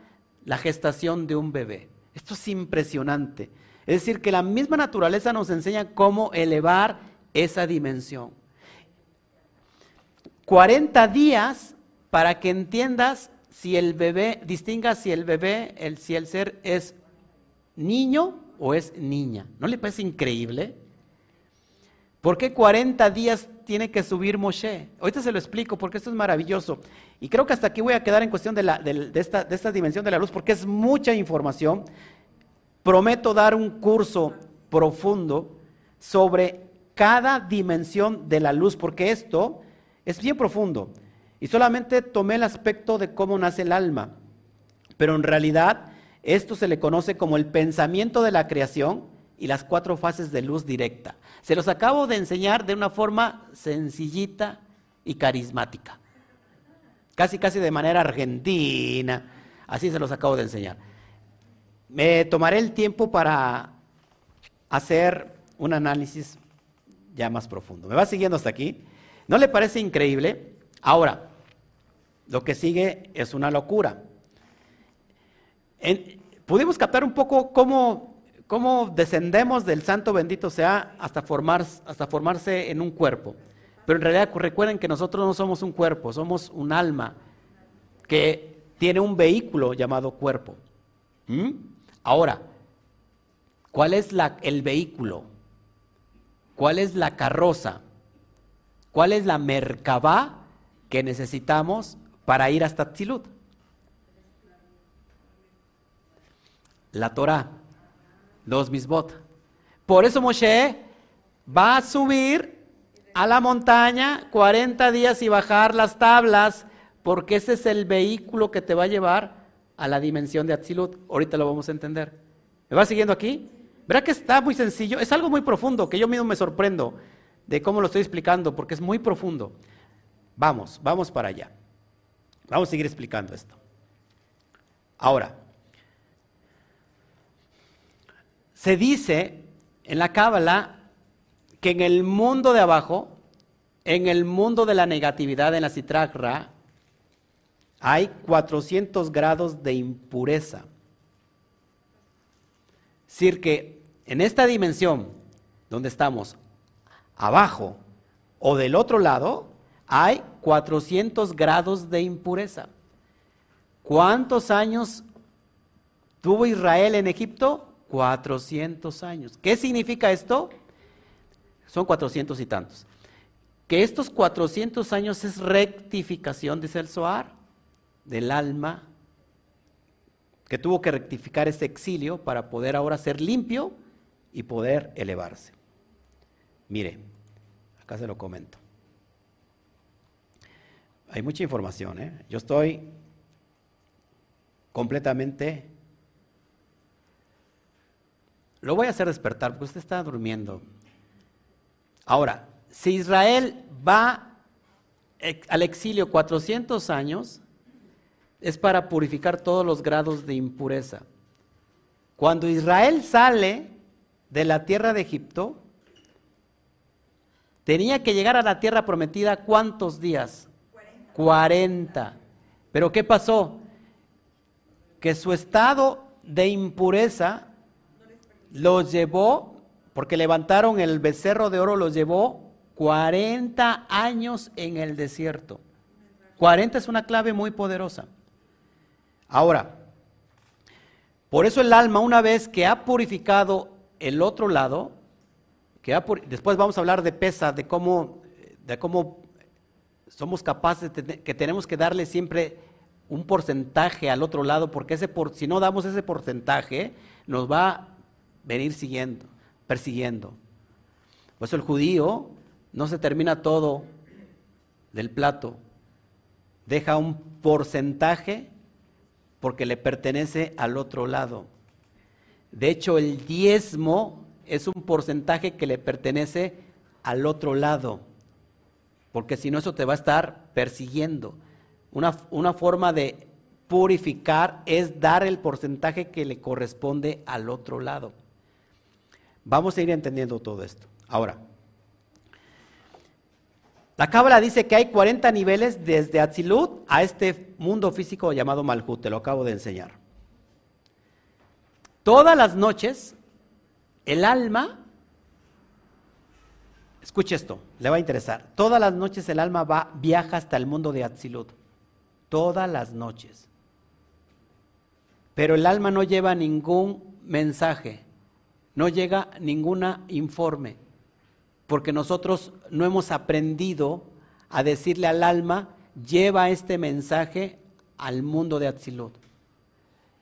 la gestación de un bebé. Esto es impresionante. Es decir, que la misma naturaleza nos enseña cómo elevar esa dimensión. 40 días para que entiendas si el bebé, distinga si el bebé, el, si el ser es niño o es niña. ¿No le parece increíble? ¿Por qué 40 días tiene que subir Moshe? Ahorita se lo explico porque esto es maravilloso. Y creo que hasta aquí voy a quedar en cuestión de, esta, de esta dimensión de la luz porque es mucha información. Prometo dar un curso profundo sobre cada dimensión de la luz porque esto es bien profundo. Y solamente tomé el aspecto de cómo nace el alma. Pero en realidad esto se le conoce como el pensamiento de la creación y las cuatro fases de luz directa. Se los acabo de enseñar de una forma sencillita y carismática. Casi, casi de manera argentina. Así se los acabo de enseñar. Me tomaré el tiempo para hacer un análisis ya más profundo. ¿Me va siguiendo hasta aquí? ¿No le parece increíble? Ahora, lo que sigue es una locura. pudimos captar un poco cómo, cómo, descendemos del santo bendito sea hasta, formar, hasta formarse en un cuerpo. Pero en realidad recuerden que nosotros no somos un cuerpo, somos un alma que tiene un vehículo llamado cuerpo. ¿Mm? Ahora, ¿cuál es la, el vehículo? ¿Cuál es la carroza? ¿Cuál es la merkabá que necesitamos para ir hasta Tzilut? La Torah, los misbot. Por eso Moshe va a subir a la montaña 40 días y bajar las tablas, porque ese es el vehículo que te va a llevar a la dimensión de Atzilut. Ahorita lo vamos a entender. ¿Me va siguiendo aquí? Verá que está muy sencillo, es algo muy profundo, que yo mismo me sorprendo de cómo lo estoy explicando, porque es muy profundo. Vamos, vamos para allá. Vamos a seguir explicando esto. Ahora, se dice en la Cábala que en el mundo de abajo, en el mundo de la negatividad, en la citragra, hay 400 grados de impureza. Es decir, que en esta dimensión donde estamos, abajo o del otro lado, hay 400 grados de impureza. ¿Cuántos años tuvo Israel en Egipto? 400 años. ¿Qué significa esto? Son 400 y tantos. Que estos 400 años es rectificación, dice el Zohar, del alma, que tuvo que rectificar ese exilio para poder ahora ser limpio y poder elevarse. Mire, acá se lo comento. Hay mucha información, ¿eh? Yo estoy completamente... Lo voy a hacer despertar porque usted está durmiendo. Ahora, si Israel va al exilio 400 años, es para purificar todos los grados de impureza. Cuando Israel sale de la tierra de Egipto, tenía que llegar a la tierra prometida cuántos días? 40. Pero ¿qué pasó? Que su estado de impureza los llevó, porque levantaron el becerro de oro, los llevó 40 años en el desierto. 40 es una clave muy poderosa. Ahora, por eso el alma, una vez que ha purificado el otro lado, que después vamos a hablar de pesa, de cómo, de cómo somos capaces, de, que tenemos que darle siempre un porcentaje al otro lado, porque ese si no damos ese porcentaje, nos va venir siguiendo, persiguiendo. Por eso el judío no se termina todo del plato, deja un porcentaje porque le pertenece al otro lado. De hecho, el diezmo es un porcentaje que le pertenece al otro lado porque si no eso te va a estar persiguiendo. Una, una forma de purificar es dar el porcentaje que le corresponde al otro lado. Vamos a ir entendiendo todo esto. Ahora, la Cábala dice que hay 40 niveles desde Atzilut a este mundo físico llamado Malhut, te lo acabo de enseñar. Todas las noches el alma Escuche esto, le va a interesar. Todas las noches el alma va, viaja hasta el mundo de Atzilut. Todas las noches. Pero el alma no lleva ningún mensaje, no llega ningún informe, porque nosotros no hemos aprendido a decirle al alma, lleva este mensaje al mundo de Atzilut.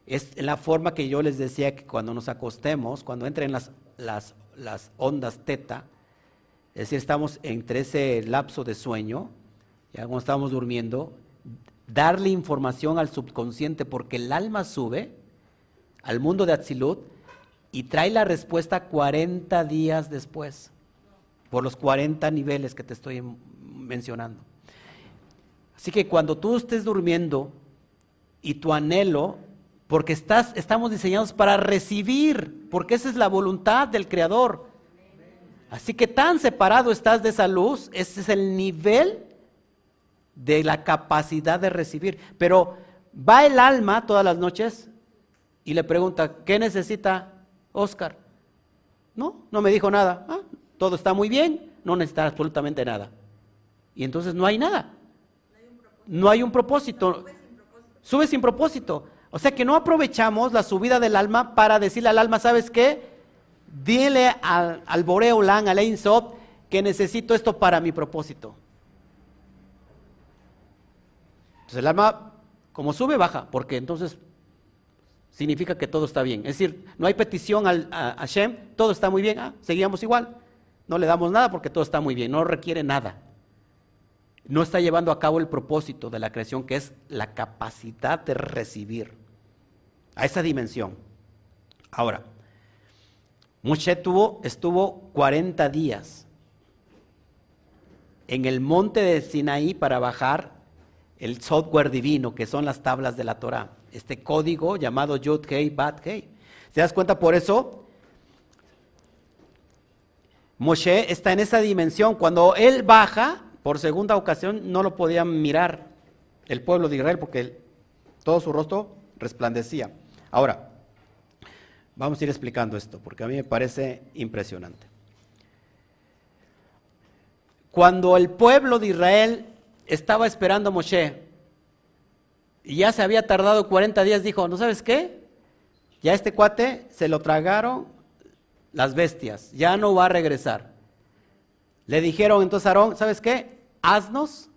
Es la forma que yo les decía que cuando nos acostemos, cuando entren las, las, las ondas teta, es decir, estamos entre ese lapso de sueño, ya cuando estamos durmiendo, darle información al subconsciente porque el alma sube al mundo de Atzilut y trae la respuesta 40 días después, por los 40 niveles que te estoy mencionando. Así que cuando tú estés durmiendo y tu anhelo, porque estás, estamos diseñados para recibir, porque esa es la voluntad del Creador, Así que tan separado estás de esa luz, ese es el nivel de la capacidad de recibir. Pero va el alma todas las noches y le pregunta, ¿qué necesita Oscar? No, no me dijo nada. Ah, todo está muy bien, no necesita absolutamente nada. Y entonces no hay nada. No hay un propósito. Sube sin propósito. O sea que no aprovechamos la subida del alma para decirle al alma, ¿sabes qué? Dile al, al Boreolan, al Ein que necesito esto para mi propósito. Entonces el alma, como sube, baja, porque entonces significa que todo está bien. Es decir, no hay petición al, a, Hashem, todo está muy bien, ah, seguíamos igual. No le damos nada porque todo está muy bien, no requiere nada. No está llevando a cabo el propósito de la creación, que es la capacidad de recibir a esa dimensión. Ahora, Moshe tuvo, estuvo 40 días en el monte de Sinaí para bajar el software divino, que son las tablas de la Torah. Este código llamado Yud Hei Bat Hei. ¿Se das cuenta? Por eso, Moshe está en esa dimensión. Cuando él baja, por segunda ocasión, no lo podían mirar el pueblo de Israel porque todo su rostro resplandecía. Ahora, vamos a ir explicando esto porque a mí me parece impresionante. Cuando el pueblo de Israel estaba esperando a Moshe y ya se había tardado 40 días, dijo, ¿no sabes qué? Ya este cuate se lo tragaron las bestias, ya no va a regresar. Le dijeron entonces a Aarón, ¿sabes qué? Haznos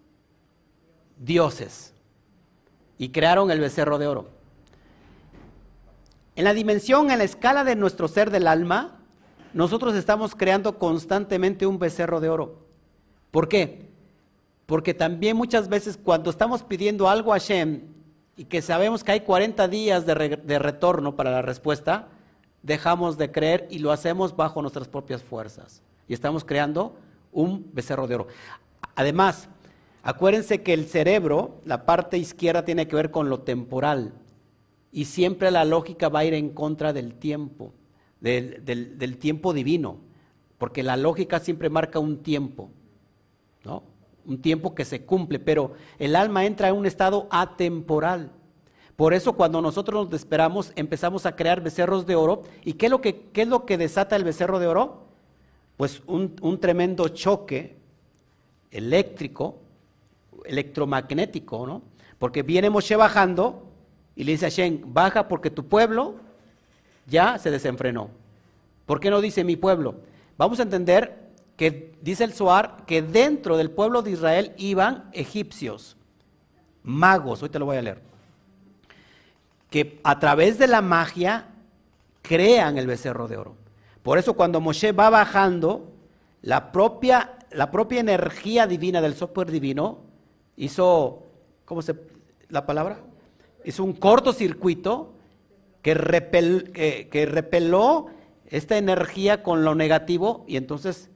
dioses. Y crearon el becerro de oro. En la dimensión, en la escala de nuestro ser del alma, nosotros estamos creando constantemente un becerro de oro. ¿Por qué? Porque también muchas veces cuando estamos pidiendo algo a Hashem y que sabemos que hay 40 días de, retorno para la respuesta, dejamos de creer y lo hacemos bajo nuestras propias fuerzas. Y estamos creando un becerro de oro. Además, acuérdense que el cerebro, la parte izquierda tiene que ver con lo temporal. Y siempre la lógica va a ir en contra del tiempo, del tiempo divino. Porque la lógica siempre marca un tiempo. Un tiempo que se cumple, pero el alma entra en un estado atemporal. Por eso cuando nosotros nos esperamos empezamos a crear becerros de oro. ¿Y qué es lo que, es lo que desata el becerro de oro? Pues un, un tremendo choque eléctrico, electromagnético, ¿no? Porque viene Moshe bajando y le dice a Shen, baja porque tu pueblo ya se desenfrenó. ¿Por qué no dice mi pueblo? Vamos a entender dice el Zohar que dentro del pueblo de Israel iban egipcios, magos, hoy te lo voy a leer, que a través de la magia crean el becerro de oro. Por eso cuando Moshe va bajando, la propia, la propia energía divina del software divino hizo, ¿cómo se, la palabra? Hizo un cortocircuito que, repel, que repeló esta energía con lo negativo y entonces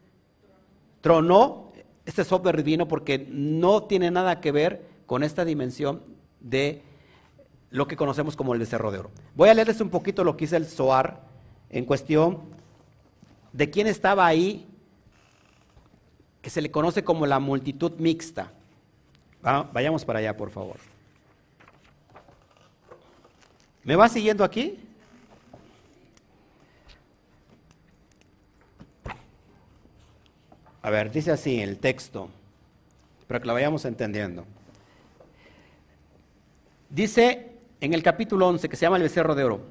tronó este software divino porque no tiene nada que ver con esta dimensión de lo que conocemos como el becerro de oro. Voy a leerles un poquito lo que dice el Zohar en cuestión de quién estaba ahí, que se le conoce como la multitud mixta. vayamos para allá, por favor. ¿Me va siguiendo aquí? A ver, dice así el texto, para que lo vayamos entendiendo. Dice en el capítulo 11, que se llama el becerro de oro,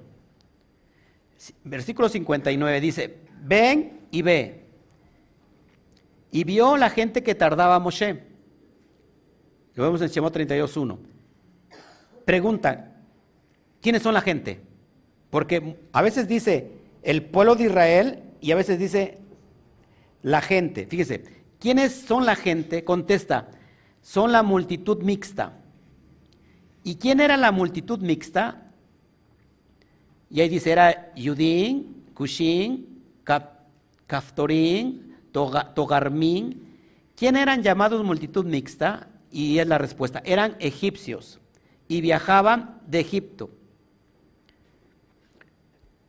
versículo 59, dice, ven y ve. Y vio la gente que tardaba a Moshe. Lo vemos en Shemot 32.1. Pregunta, ¿quiénes son la gente? Porque a veces dice el pueblo de Israel y a veces dice la gente. Fíjese, ¿quiénes son la gente? Contesta, son la multitud mixta. ¿Y quién era la multitud mixta? Y ahí dice, era Yudín, Kushin, Kaftorín, Togarmín. ¿Quién eran llamados multitud mixta? Y es la respuesta, eran egipcios y viajaban de Egipto.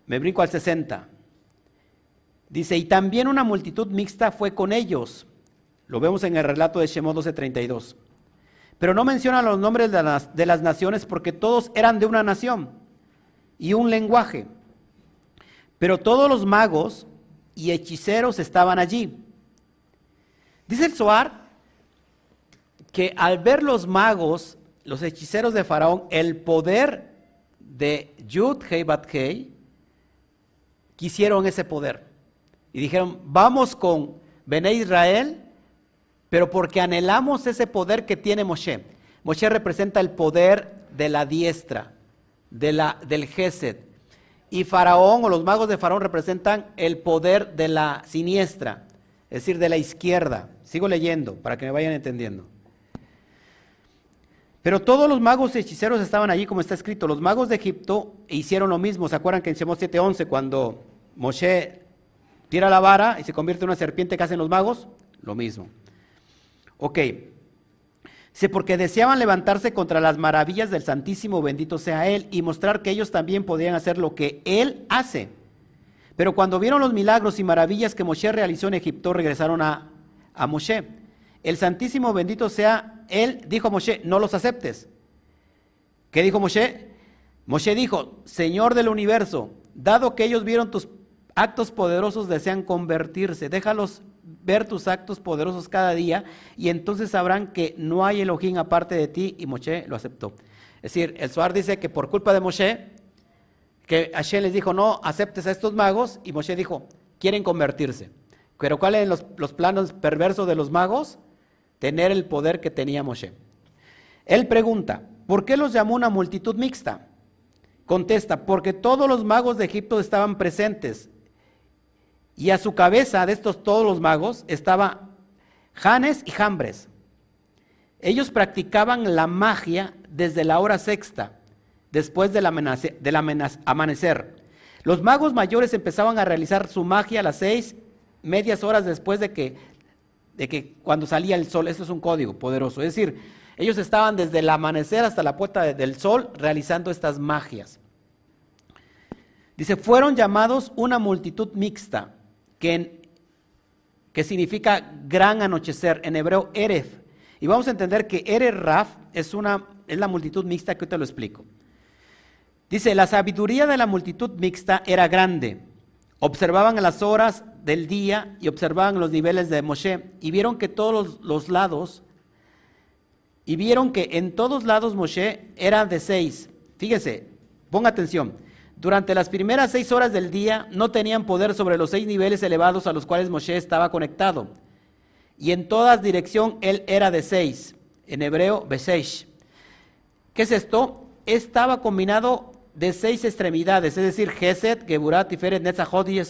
Me brinco al 60. Dice, y también una multitud mixta fue con ellos. Lo vemos en el relato de Shemot 12:32. Pero no menciona los nombres de las, naciones porque todos eran de una nación y un lenguaje. Pero todos los magos y hechiceros estaban allí. Dice el Zohar que al ver los magos, los hechiceros de Faraón, el poder de Yud Hei Bat Hei, quisieron ese poder. Y dijeron, vamos con Bené Israel, pero porque anhelamos ese poder que tiene Moshe. Moshe representa el poder de la diestra, de la, del Gesed. Y Faraón o los magos de Faraón representan el poder de la siniestra, es decir, de la izquierda. Sigo leyendo para que me vayan entendiendo. Pero todos los magos hechiceros estaban allí, como está escrito. Los magos de Egipto hicieron lo mismo. ¿Se acuerdan que en Shemot 7:11, cuando Moshe tira la vara y se convierte en una serpiente que hacen los magos? Lo mismo. Ok. Sí, porque deseaban levantarse contra las maravillas del Santísimo, bendito sea Él, y mostrar que ellos también podían hacer lo que Él hace. Pero cuando vieron los milagros y maravillas que Moshe realizó en Egipto, regresaron a, a Moshe. El Santísimo, bendito sea él dijo a Moshe, no los aceptes. ¿Qué dijo Moshe? Moshe dijo, Señor del universo, dado que ellos vieron tus actos poderosos, desean convertirse. Déjalos ver tus actos poderosos cada día y entonces sabrán que no hay Elohim aparte de ti y Moshe lo aceptó. Es decir, el Suar dice que por culpa de Moshe, que Hashem les dijo, no aceptes a estos magos y Moshe dijo, quieren convertirse. Pero ¿cuáles son los, los planos perversos de los magos? tener el poder que tenía Moshe. Él pregunta, ¿por qué los llamó una multitud mixta? Contesta, porque todos los magos de Egipto estaban presentes y a su cabeza de estos todos los magos estaba Janes y Jambres. Ellos practicaban la magia desde la hora sexta, después del, amanecer. Los magos mayores empezaban a realizar su magia a las seis, medias horas después de que de que cuando salía el sol, esto es un código poderoso, es decir, ellos estaban desde el amanecer hasta la puerta del sol realizando estas magias. Dice, fueron llamados una multitud mixta, que, significa gran anochecer, en hebreo Eref. Y vamos a entender que Erev Raf es, una, es la multitud mixta que te lo explico. Dice, la sabiduría de la multitud mixta era grande. Observaban las horas del día y observaban los niveles de Moshe y vieron que todos los, lados, y vieron que en todos lados Moshe era de seis. Fíjese, ponga atención. Durante las primeras seis horas del día no tenían poder sobre los seis niveles elevados a los cuales Moshe estaba conectado. Y en todas dirección él era de seis. En hebreo, Beseish. ¿Qué es esto? Estaba combinado de seis extremidades, es decir, Geset, Geburat, Tiferet, Netzachot y.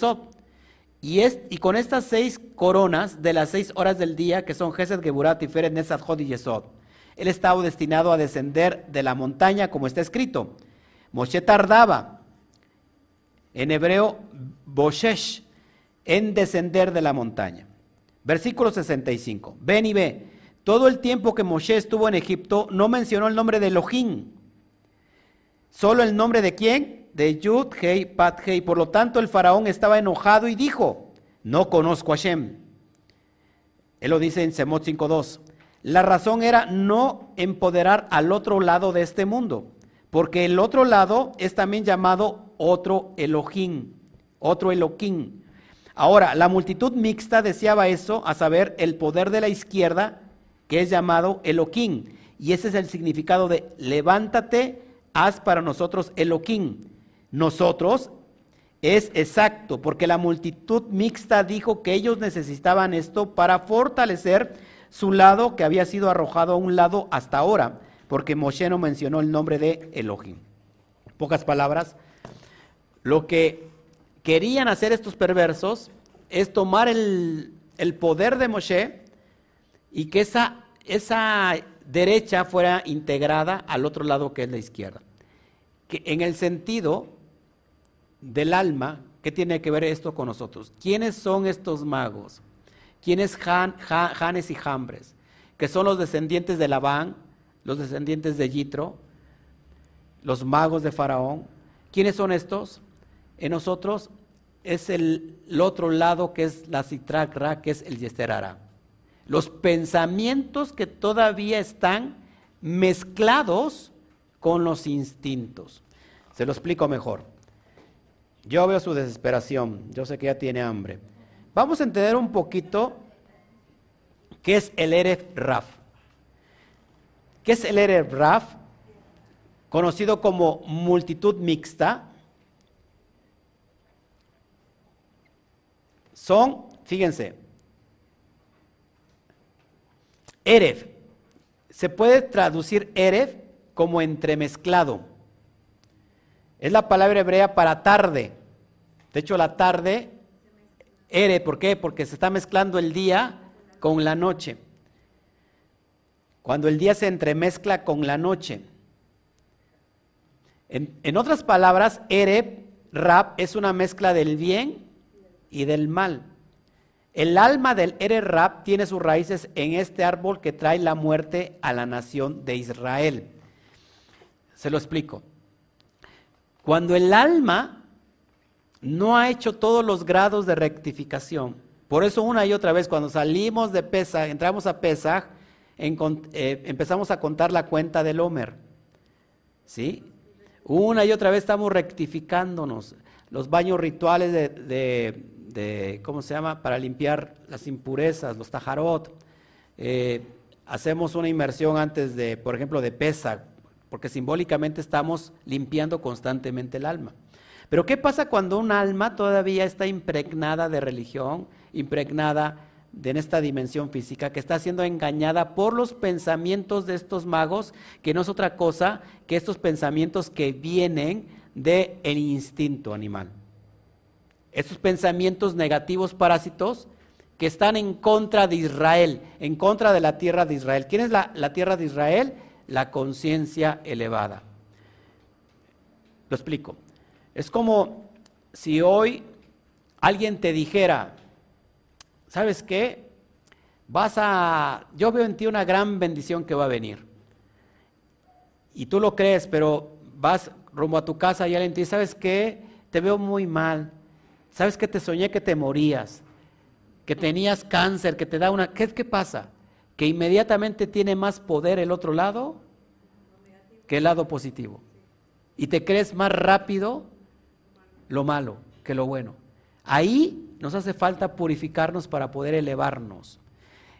Y, es, y con estas seis coronas de las seis horas del día, que son Gesed, Geburat, Tiferet, y Yesod, él estaba destinado a descender de la montaña, como está escrito. Moshe tardaba, en hebreo, Boshesh, en descender de la montaña. Versículo 65. Ven y ve. Todo el tiempo que Moshe estuvo en Egipto, no mencionó el nombre de Elohim. Solo el nombre de quién? de Yud, Hei, Pat, Hei. Por lo tanto, el faraón estaba enojado y dijo, no conozco a Shem. Él lo dice en Semot 5.2. La razón era no empoderar al otro lado de este mundo, porque el otro lado es también llamado otro Elohim, otro Elohim. Ahora, la multitud mixta deseaba eso, a saber, el poder de la izquierda, que es llamado Elohim. Y ese es el significado de levántate, haz para nosotros Elohim nosotros es exacto, porque la multitud mixta dijo que ellos necesitaban esto para fortalecer su lado que había sido arrojado a un lado hasta ahora, porque Moshe no mencionó el nombre de Elohim. Pocas palabras, lo que querían hacer estos perversos es tomar el, poder de Moshe y que esa, esa derecha fuera integrada al otro lado que es la izquierda. Que en el sentido del alma, ¿qué tiene que ver esto con nosotros? ¿Quiénes son estos magos? ¿Quiénes Han, Janes y Jambres? Que son los descendientes de Labán, los descendientes de Yitro, los magos de Faraón. ¿Quiénes son estos? En nosotros es el, otro lado que es la Citrak Ra, que es el Yesterara. Los pensamientos que todavía están mezclados con los instintos. Se lo explico mejor. Yo veo su desesperación, yo sé que ya tiene hambre. Vamos a entender un poquito qué es el Eref Raf. ¿Qué es el Eref Raf? Conocido como multitud mixta. Son, fíjense, Eref. Se puede traducir Eref como entremezclado. Es la palabra hebrea para tarde. De hecho, la tarde, ere, ¿por qué? Porque se está mezclando el día con la noche. Cuando el día se entremezcla con la noche. En, otras palabras, ere, rap, es una mezcla del bien y del mal. El alma del ere rap tiene sus raíces en este árbol que trae la muerte a la nación de Israel. Se lo explico. Cuando el alma no ha hecho todos los grados de rectificación, por eso una y otra vez cuando salimos de Pesach, entramos a Pesach, eh, empezamos a contar la cuenta del Homer. ¿Sí? Una y otra vez estamos rectificándonos. Los baños rituales de, ¿cómo se llama? Para limpiar las impurezas, los tajarot. Eh, hacemos una inmersión antes de, por ejemplo, de Pesach porque simbólicamente estamos limpiando constantemente el alma. Pero ¿qué pasa cuando un alma todavía está impregnada de religión, impregnada de en esta dimensión física, que está siendo engañada por los pensamientos de estos magos, que no es otra cosa que estos pensamientos que vienen del el instinto animal? Estos pensamientos negativos parásitos que están en contra de Israel, en contra de la tierra de Israel. ¿Quién es la, la tierra de Israel? la conciencia elevada. Lo explico. Es como si hoy alguien te dijera, ¿sabes qué? Vas a, yo veo en ti una gran bendición que va a venir. Y tú lo crees, pero vas rumbo a tu casa y alguien te dice, ¿sabes qué? Te veo muy mal. ¿Sabes que te soñé que te morías? Que tenías cáncer, que te da una... ¿Qué, qué pasa? que inmediatamente tiene más poder el otro lado que el lado positivo. Y te crees más rápido lo malo que lo bueno. Ahí nos hace falta purificarnos para poder elevarnos.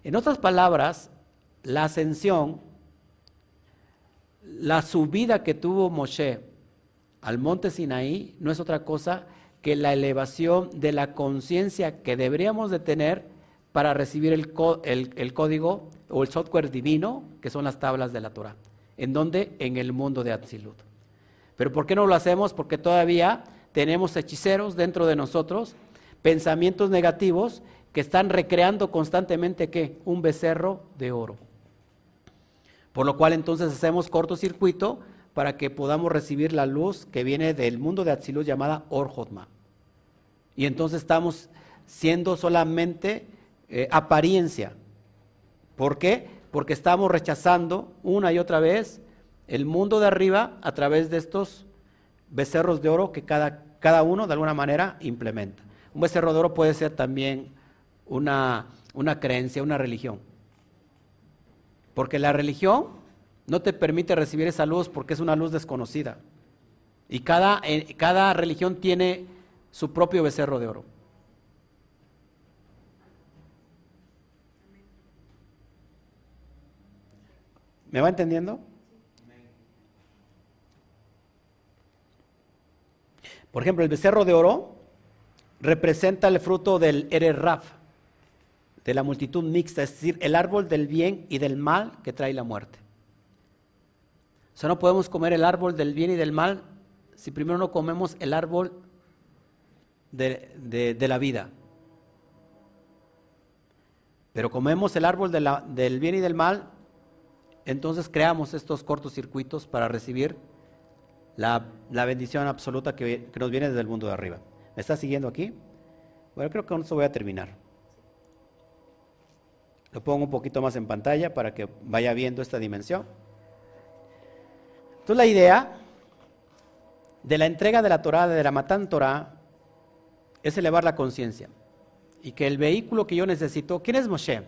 En otras palabras, la ascensión, la subida que tuvo Moshe al monte Sinaí no es otra cosa que la elevación de la conciencia que deberíamos de tener para recibir el, código o el software divino, que son las tablas de la Torah. ¿En dónde? En el mundo de Atzilut. ¿Pero por qué no lo hacemos? Porque todavía tenemos hechiceros dentro de nosotros, pensamientos negativos que están recreando constantemente ¿qué? Un becerro de oro. Por lo cual entonces hacemos cortocircuito para que podamos recibir la luz que viene del mundo de Atzilut llamada Orjotma. Y entonces estamos siendo solamente eh, apariencia. ¿Por qué? Porque estamos rechazando una y otra vez el mundo de arriba a través de estos becerros de oro que cada, cada uno de alguna manera implementa. Un becerro de oro puede ser también una, una creencia, una religión. Porque la religión no te permite recibir esa luz porque es una luz desconocida. Y cada, eh, cada religión tiene su propio becerro de oro. ¿Me va entendiendo? Por ejemplo, el becerro de oro representa el fruto del Ererraf, de la multitud mixta, es decir, el árbol del bien y del mal que trae la muerte. O sea, no podemos comer el árbol del bien y del mal si primero no comemos el árbol de, la vida. Pero comemos el árbol del bien y del mal entonces creamos estos cortocircuitos para recibir la, bendición absoluta que, nos viene desde el mundo de arriba. ¿Me está siguiendo aquí? Bueno, creo que con esto voy a terminar. Lo pongo un poquito más en pantalla para que vaya viendo esta dimensión. Entonces la idea de la entrega de la Torah, de la Matán Torah, es elevar la conciencia. Y que el vehículo que yo necesito, ¿quién es Moshe?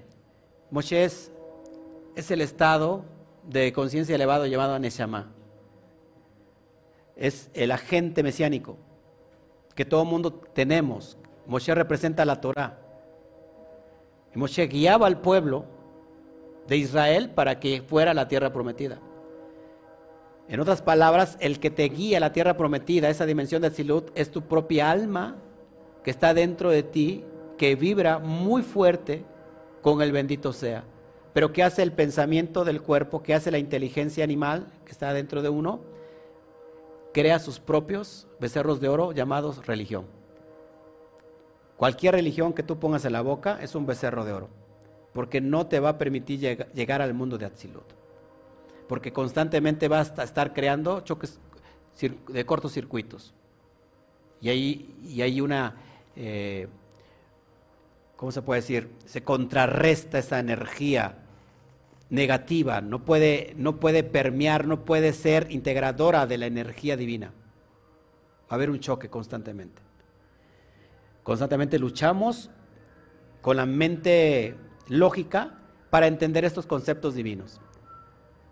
Moshe es el estado de conciencia elevado llamado Neshama. Es el agente mesiánico que todo mundo tenemos. Moshe representa la Torah. Y Moshe guiaba al pueblo de Israel para que fuera la tierra prometida. En otras palabras, el que te guía a la tierra prometida, esa dimensión de Silut, es tu propia alma que está dentro de ti, que vibra muy fuerte con el bendito sea. Pero ¿qué hace el pensamiento del cuerpo? ¿Qué hace la inteligencia animal que está dentro de uno? Crea sus propios becerros de oro llamados religión. Cualquier religión que tú pongas en la boca es un becerro de oro, porque no te va a permitir llegar al mundo de Atzilut. Porque constantemente vas a estar creando choques de cortocircuitos. Y hay, y hay una eh, ¿cómo se puede decir? Se contrarresta esa energía negativa, no puede, no puede permear, no puede ser integradora de la energía divina. Va a haber un choque constantemente. Constantemente luchamos con la mente lógica para entender estos conceptos divinos.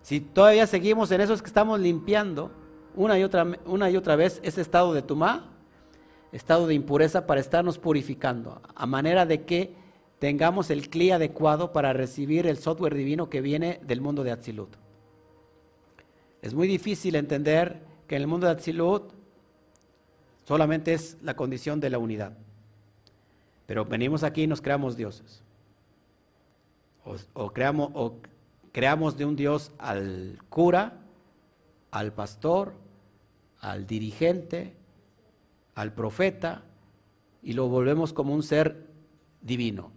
Si todavía seguimos en eso es que estamos limpiando una y otra, una y otra vez ese estado de tumá estado de impureza para estarnos purificando, a manera de que tengamos el CLI adecuado para recibir el software divino que viene del mundo de Atzilut. Es muy difícil entender que en el mundo de Atzilut solamente es la condición de la unidad. Pero venimos aquí y nos creamos dioses. O, creamos, o creamos de un Dios al cura, al pastor, al dirigente, al profeta y lo volvemos como un ser divino.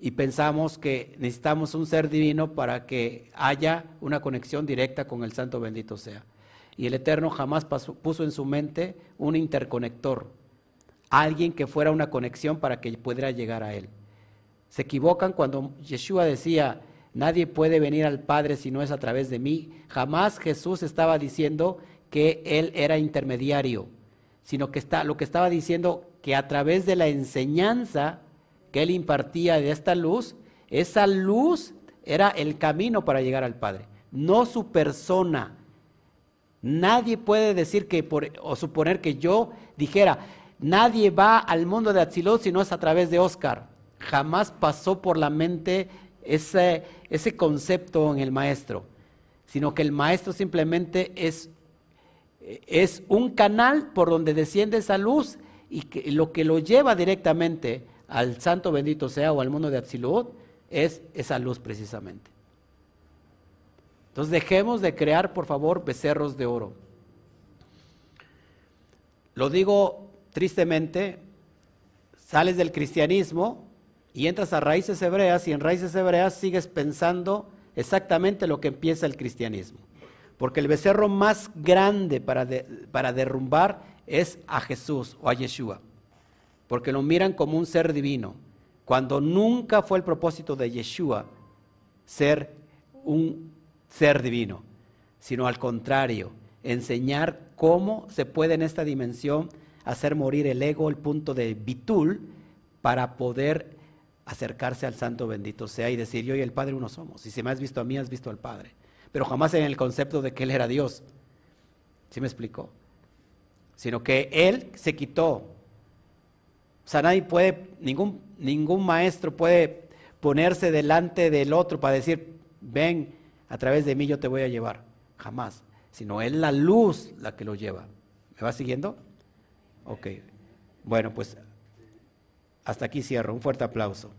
Y pensamos que necesitamos un ser divino para que haya una conexión directa con el Santo bendito sea. Y el Eterno jamás puso en su mente un interconector, alguien que fuera una conexión para que pudiera llegar a Él. Se equivocan cuando Yeshua decía, nadie puede venir al Padre si no es a través de mí. Jamás Jesús estaba diciendo que Él era intermediario sino que está, lo que estaba diciendo que a través de la enseñanza que él impartía de esta luz, esa luz era el camino para llegar al Padre, no su persona. Nadie puede decir que o suponer que yo dijera, nadie va al mundo de Atzilot si no es a través de Oscar. Jamás pasó por la mente ese, ese concepto en el maestro, sino que el maestro simplemente es es un canal por donde desciende esa luz y lo que lo lleva directamente al santo bendito sea o al mundo de Atzilut es esa luz precisamente. Entonces dejemos de crear, por favor, becerros de oro. Lo digo tristemente, sales del cristianismo y entras a raíces hebreas y en raíces hebreas sigues pensando exactamente lo que empieza el cristianismo. Porque el becerro más grande para, para derrumbar es a Jesús o a Yeshua. Porque lo miran como un ser divino. Cuando nunca fue el propósito de Yeshua ser un ser divino, sino al contrario, enseñar cómo se puede en esta dimensión hacer morir el ego, el punto de bitul, para poder acercarse al Santo bendito sea y decir, yo y el Padre uno somos. Y si me has visto a mí, has visto al Padre pero jamás en el concepto de que Él era Dios. ¿Sí me explicó? Sino que Él se quitó. O sea, nadie puede, ningún, ningún maestro puede ponerse delante del otro para decir, ven, a través de mí yo te voy a llevar. Jamás. Sino es la luz la que lo lleva. ¿Me va siguiendo? Ok. Bueno, pues hasta aquí cierro. Un fuerte aplauso.